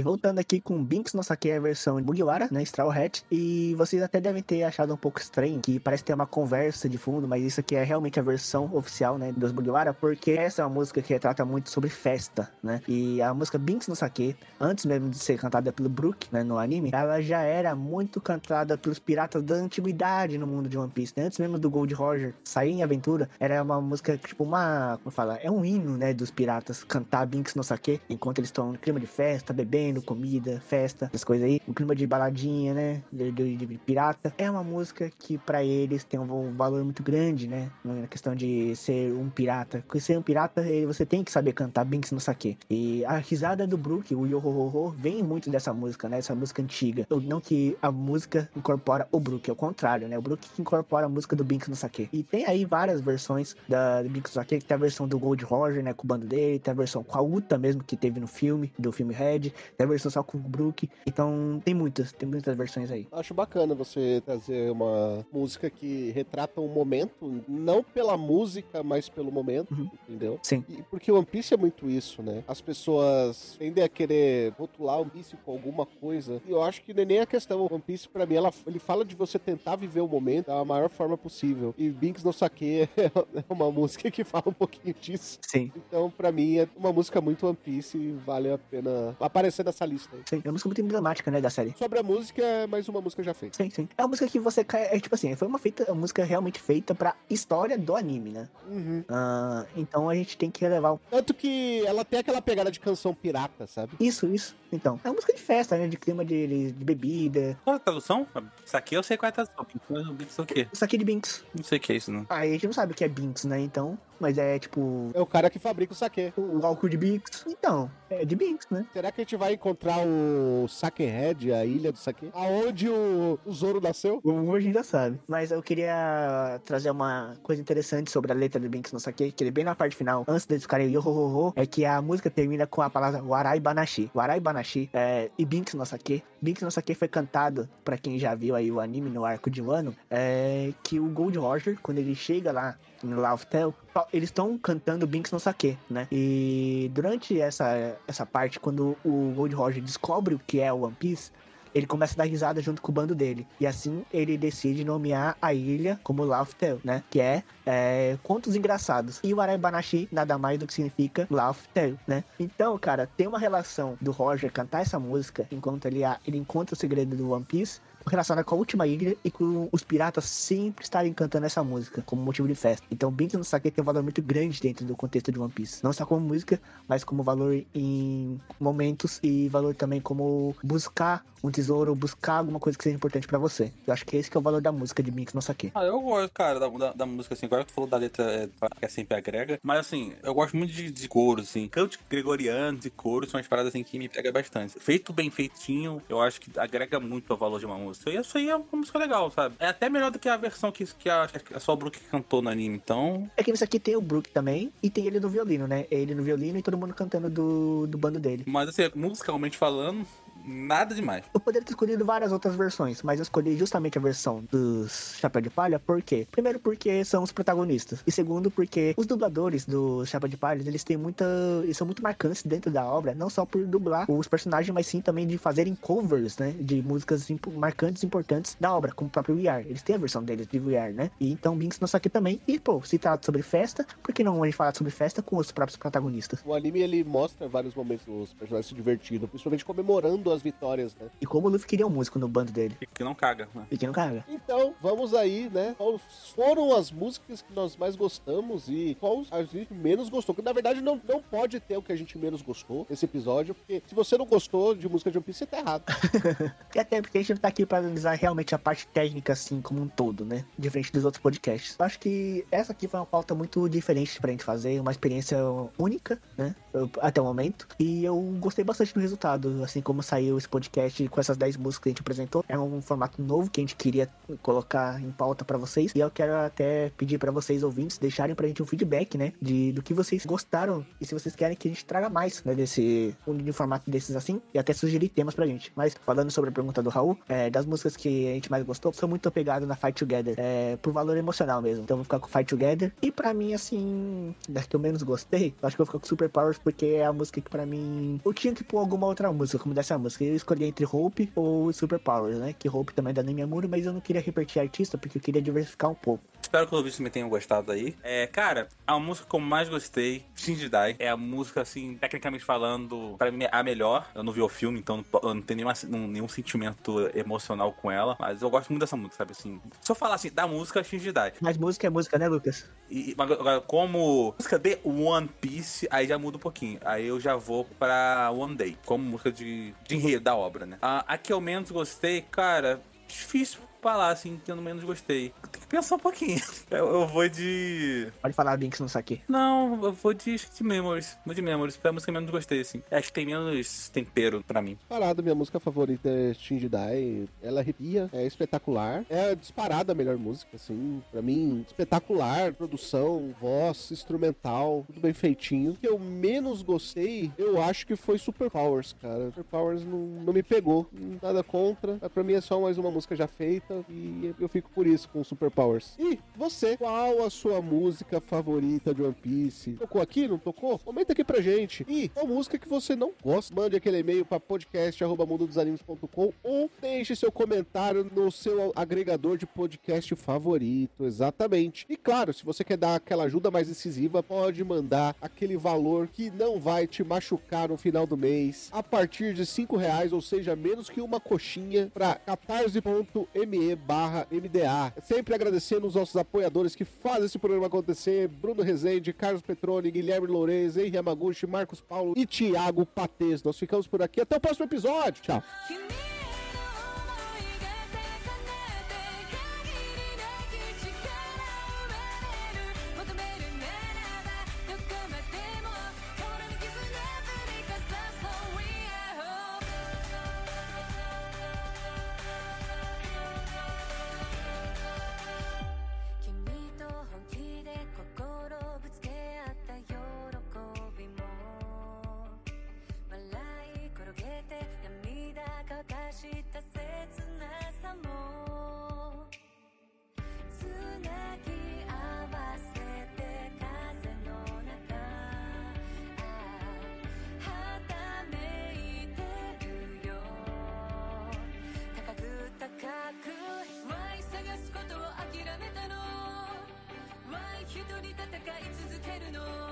Voltando aqui com Binks no Sake, a versão de Mugiwara, né, Straw Hat. E vocês até devem ter achado um pouco estranho, que parece ter uma conversa de fundo, mas isso aqui é realmente a versão oficial, né, dos Mugiwara, porque essa é uma música que trata muito sobre festa, né. E a música Binks no Sake, antes mesmo de ser cantada pelo Brook, né, no anime, ela já era muito cantada pelos piratas da antiguidade no mundo de One Piece, né? Antes mesmo do Gold Roger sair em aventura, era uma música, tipo, uma, como fala, é um hino, né, dos piratas cantar Binks no Sake, enquanto eles estão no clima de festa, bebendo, comida, festa, essas coisas aí, um clima de baladinha, né, de, de- de pirata. É uma música que pra eles tem um valor muito grande, né, na questão de ser um pirata. Porque ser um pirata, eh, você tem que saber cantar Binks no Sake. E a risada do Brook, o Yohohoho, vem muito dessa música, né, essa música antiga. Não que a música incorpora o Brook, é o contrário, né, o Brook incorpora a música do Binks no Sake. E tem aí várias versões da, do Binks no Sake, que tem a versão do Gold Roger, né, com o bando dele, tem a versão com a Uta mesmo, que teve no filme, do filme Red, tem a versão só com o Brook. Então, tem muitas, tem muitas versões aí. Acho bacana você trazer uma música que retrata um momento, não pela música, mas pelo momento, Uhum. entendeu? Sim. E porque o One Piece é muito isso, né? As pessoas tendem a querer rotular o One Piece com alguma coisa. E eu acho que não é nem a questão. O One Piece, pra mim, ela, ele fala de você tentar viver o momento da maior forma possível. E Binks no Sake é uma música que fala um pouquinho disso. Sim. Então, pra mim, é uma música muito One Piece e vale a pena aparecer nessa lista aí. Sim. É uma música muito emblemática, né, da série. Sobre a música, é mais uma música já feita. Sim, sim. É uma música que você cai. É tipo assim, foi uma, feita, uma música realmente feita pra história do anime, né? Uhum. Ah, então a gente tem que relevar o- Tanto que ela tem aquela pegada de canção pirata, sabe? isso, isso. Então, é uma música de festa, né? De clima de, de bebida. Qual é a tradução? Isso aqui eu sei qual é a tradução. Binks é o quê? Isso aqui de Binks. Não sei o que é isso, não. Aí a gente não sabe o que é Binks, né? Então, mas é tipo. É o cara que fabrica o saque. O álcool de Binks. Então, é de Binks, né? Será que a gente vai encontrar o Sakehead, a ilha do saque? Aonde o, o Zoro nasceu? O a gente já sabe. Mas eu queria trazer uma coisa interessante sobre a letra do Binks no Sake, que ele bem na parte final, antes deles ficarem yohohoho, é que a música termina com a palavra Warai Banashi. Warai Banashi é, e Binks no Sake. Binks no Sake foi cantado, pra quem já viu aí o anime no arco de Wano, é que o Gold Roger, quando ele chega lá no Lauftel, eles estão cantando Binks no Sake, né? E durante essa, essa parte, quando o Gold Roger descobre o que é o One Piece, ele começa a dar risada junto com o bando dele. E assim ele decide nomear a ilha como Lauftel, né? Que é, é contos engraçados. E o Araibanashi nada mais do que significa Lauftel, né? Então, cara, tem uma relação do Roger cantar essa música enquanto ele, ele encontra o segredo do One Piece relacionada com a última ilha e com os piratas sempre estarem cantando essa música como motivo de festa. Então, Binks no Sake tem um valor muito grande dentro do contexto de One Piece. Não só como música, mas como valor em momentos e valor também como buscar um tesouro, buscar alguma coisa que seja importante pra você. Eu acho que esse que é o valor da música de Binks no Sake. Ah, eu gosto, cara, da, da, da música, assim. Agora tu falou da letra é, que é sempre agrega. Mas, assim, eu gosto muito de, de assim. Cantos gregorianos e coros são as paradas, assim, que me pega bastante. Feito bem feitinho, eu acho que agrega muito ao valor de uma música. E isso aí é uma música legal, sabe? É até melhor do que a versão que, que a, a só Brook cantou no anime. Então, É que nesse aqui tem o Brook também e tem ele no violino, né? Ele no violino e todo mundo cantando do, do bando dele. mas, assim, musicalmente falando, nada demais. Eu poderia ter escolhido várias outras versões, mas eu escolhi justamente a versão dos Chapéu de Palha, por quê? Primeiro porque são os protagonistas, e segundo porque os dubladores do Chapéu de Palha, eles têm muita... eles são muito marcantes dentro da obra, não só por dublar os personagens, mas sim também de fazerem covers, né, de músicas impo- marcantes e importantes da obra, como o próprio Are. Eles têm a versão deles de Are, né? E então Binks não aqui também, e pô, se trata sobre festa, por que não a gente falar sobre festa com os próprios protagonistas? O anime ele mostra vários momentos dos personagens se divertindo, principalmente comemorando comemorando as vitórias, né? E como o Luffy queria um músico no bando dele. E que não caga, né? E que não carga. Então, vamos aí, né? Quais foram as músicas que nós mais gostamos e quais a gente menos gostou? Que na verdade não, não pode ter o que a gente menos gostou nesse episódio, porque se você não gostou de música de One Piece, você tá errado. E até porque a gente não tá aqui pra analisar realmente a parte técnica, assim, como um todo, né? Diferente dos outros podcasts. Eu acho que essa aqui foi uma pauta muito diferente pra gente fazer, uma experiência única, né? Até o momento. E eu gostei bastante do resultado, assim como saiu esse podcast com essas 10 músicas que a gente apresentou. É um formato novo que a gente queria colocar em pauta pra vocês. E eu quero até pedir pra vocês ouvintes deixarem pra gente um feedback, né? De, do que vocês gostaram e se vocês querem que a gente traga mais, né? Desse um de formato desses assim. E até sugerir temas pra gente. Mas falando sobre a pergunta do Raul, é, das músicas que a gente mais gostou, sou muito apegado na Fight Together. É, por valor emocional mesmo. Então vou ficar com Fight Together. E pra mim, assim, das que eu menos gostei, acho que eu vou ficar com Super Powers porque é a música que pra mim. Eu tinha que pôr alguma outra música, como dessa música. Eu escolhi entre Hope ou Super Powers, né? Que Hope também é da Nemi Amuro, mas eu não queria repetir artista porque eu queria diversificar um pouco. Espero que os ouvintes também tenham gostado aí. É, cara, a música que eu mais gostei, Shinji Dai, é a música, assim, tecnicamente falando, pra mim é a melhor. Eu não vi o filme, então eu não tenho nenhuma- nenhum, sentimento emocional com ela. Mas eu gosto muito dessa música, sabe assim? Se eu falar assim, da música, Shinji Dai. Mas música é música, né, Lucas? E, agora, como música de One Piece, aí já muda um pouquinho. Aí eu já vou pra One Day, como música de, de enredo da obra, né? A, a que eu menos gostei, cara, difícil falar assim, que eu menos gostei. Tem que pensar um pouquinho. Eu, eu vou de. Pode falar, Binks, no saque. Não, eu vou de, de Memories. Vou de Memories. Foi a música que eu menos gostei, assim. Acho que tem menos tempero pra mim. Parada, minha música favorita é Shinji Dai. Ela arrepia, é espetacular. É disparada a melhor música, assim. Pra mim, espetacular. Produção, voz, instrumental, tudo bem feitinho. O que eu menos gostei, eu acho que foi Super Powers, cara. Super Powers não, não me pegou. Nada contra. Pra mim é só mais uma música já feita. E eu fico por isso com Super Powers. E você, qual a sua música favorita de One Piece? Tocou aqui? Não tocou? Comenta aqui pra gente. E qual música que você não gosta? Mande aquele e-mail pra podcast.mundodosanimes.com ou deixe seu comentário no seu agregador de podcast favorito. Exatamente. E claro, se você quer dar aquela ajuda mais decisiva, pode mandar aquele valor que não vai te machucar no final do mês. A partir de 5 reais, ou seja, menos que uma coxinha, para catarse.me barra MDA. Sempre agradecendo os nossos apoiadores que fazem esse programa acontecer. Bruno Rezende, Carlos Petroni, Guilherme Lourenço, Henri Yamaguchi, Marcos Paulo e Thiago Patês. Nós ficamos por aqui. Até o próximo episódio. Tchau. した切なさもつなぎ合わせて風の中ああはためいてるよ。高く高く Why 探すことを諦めたの。Why 一人戦い続けるの。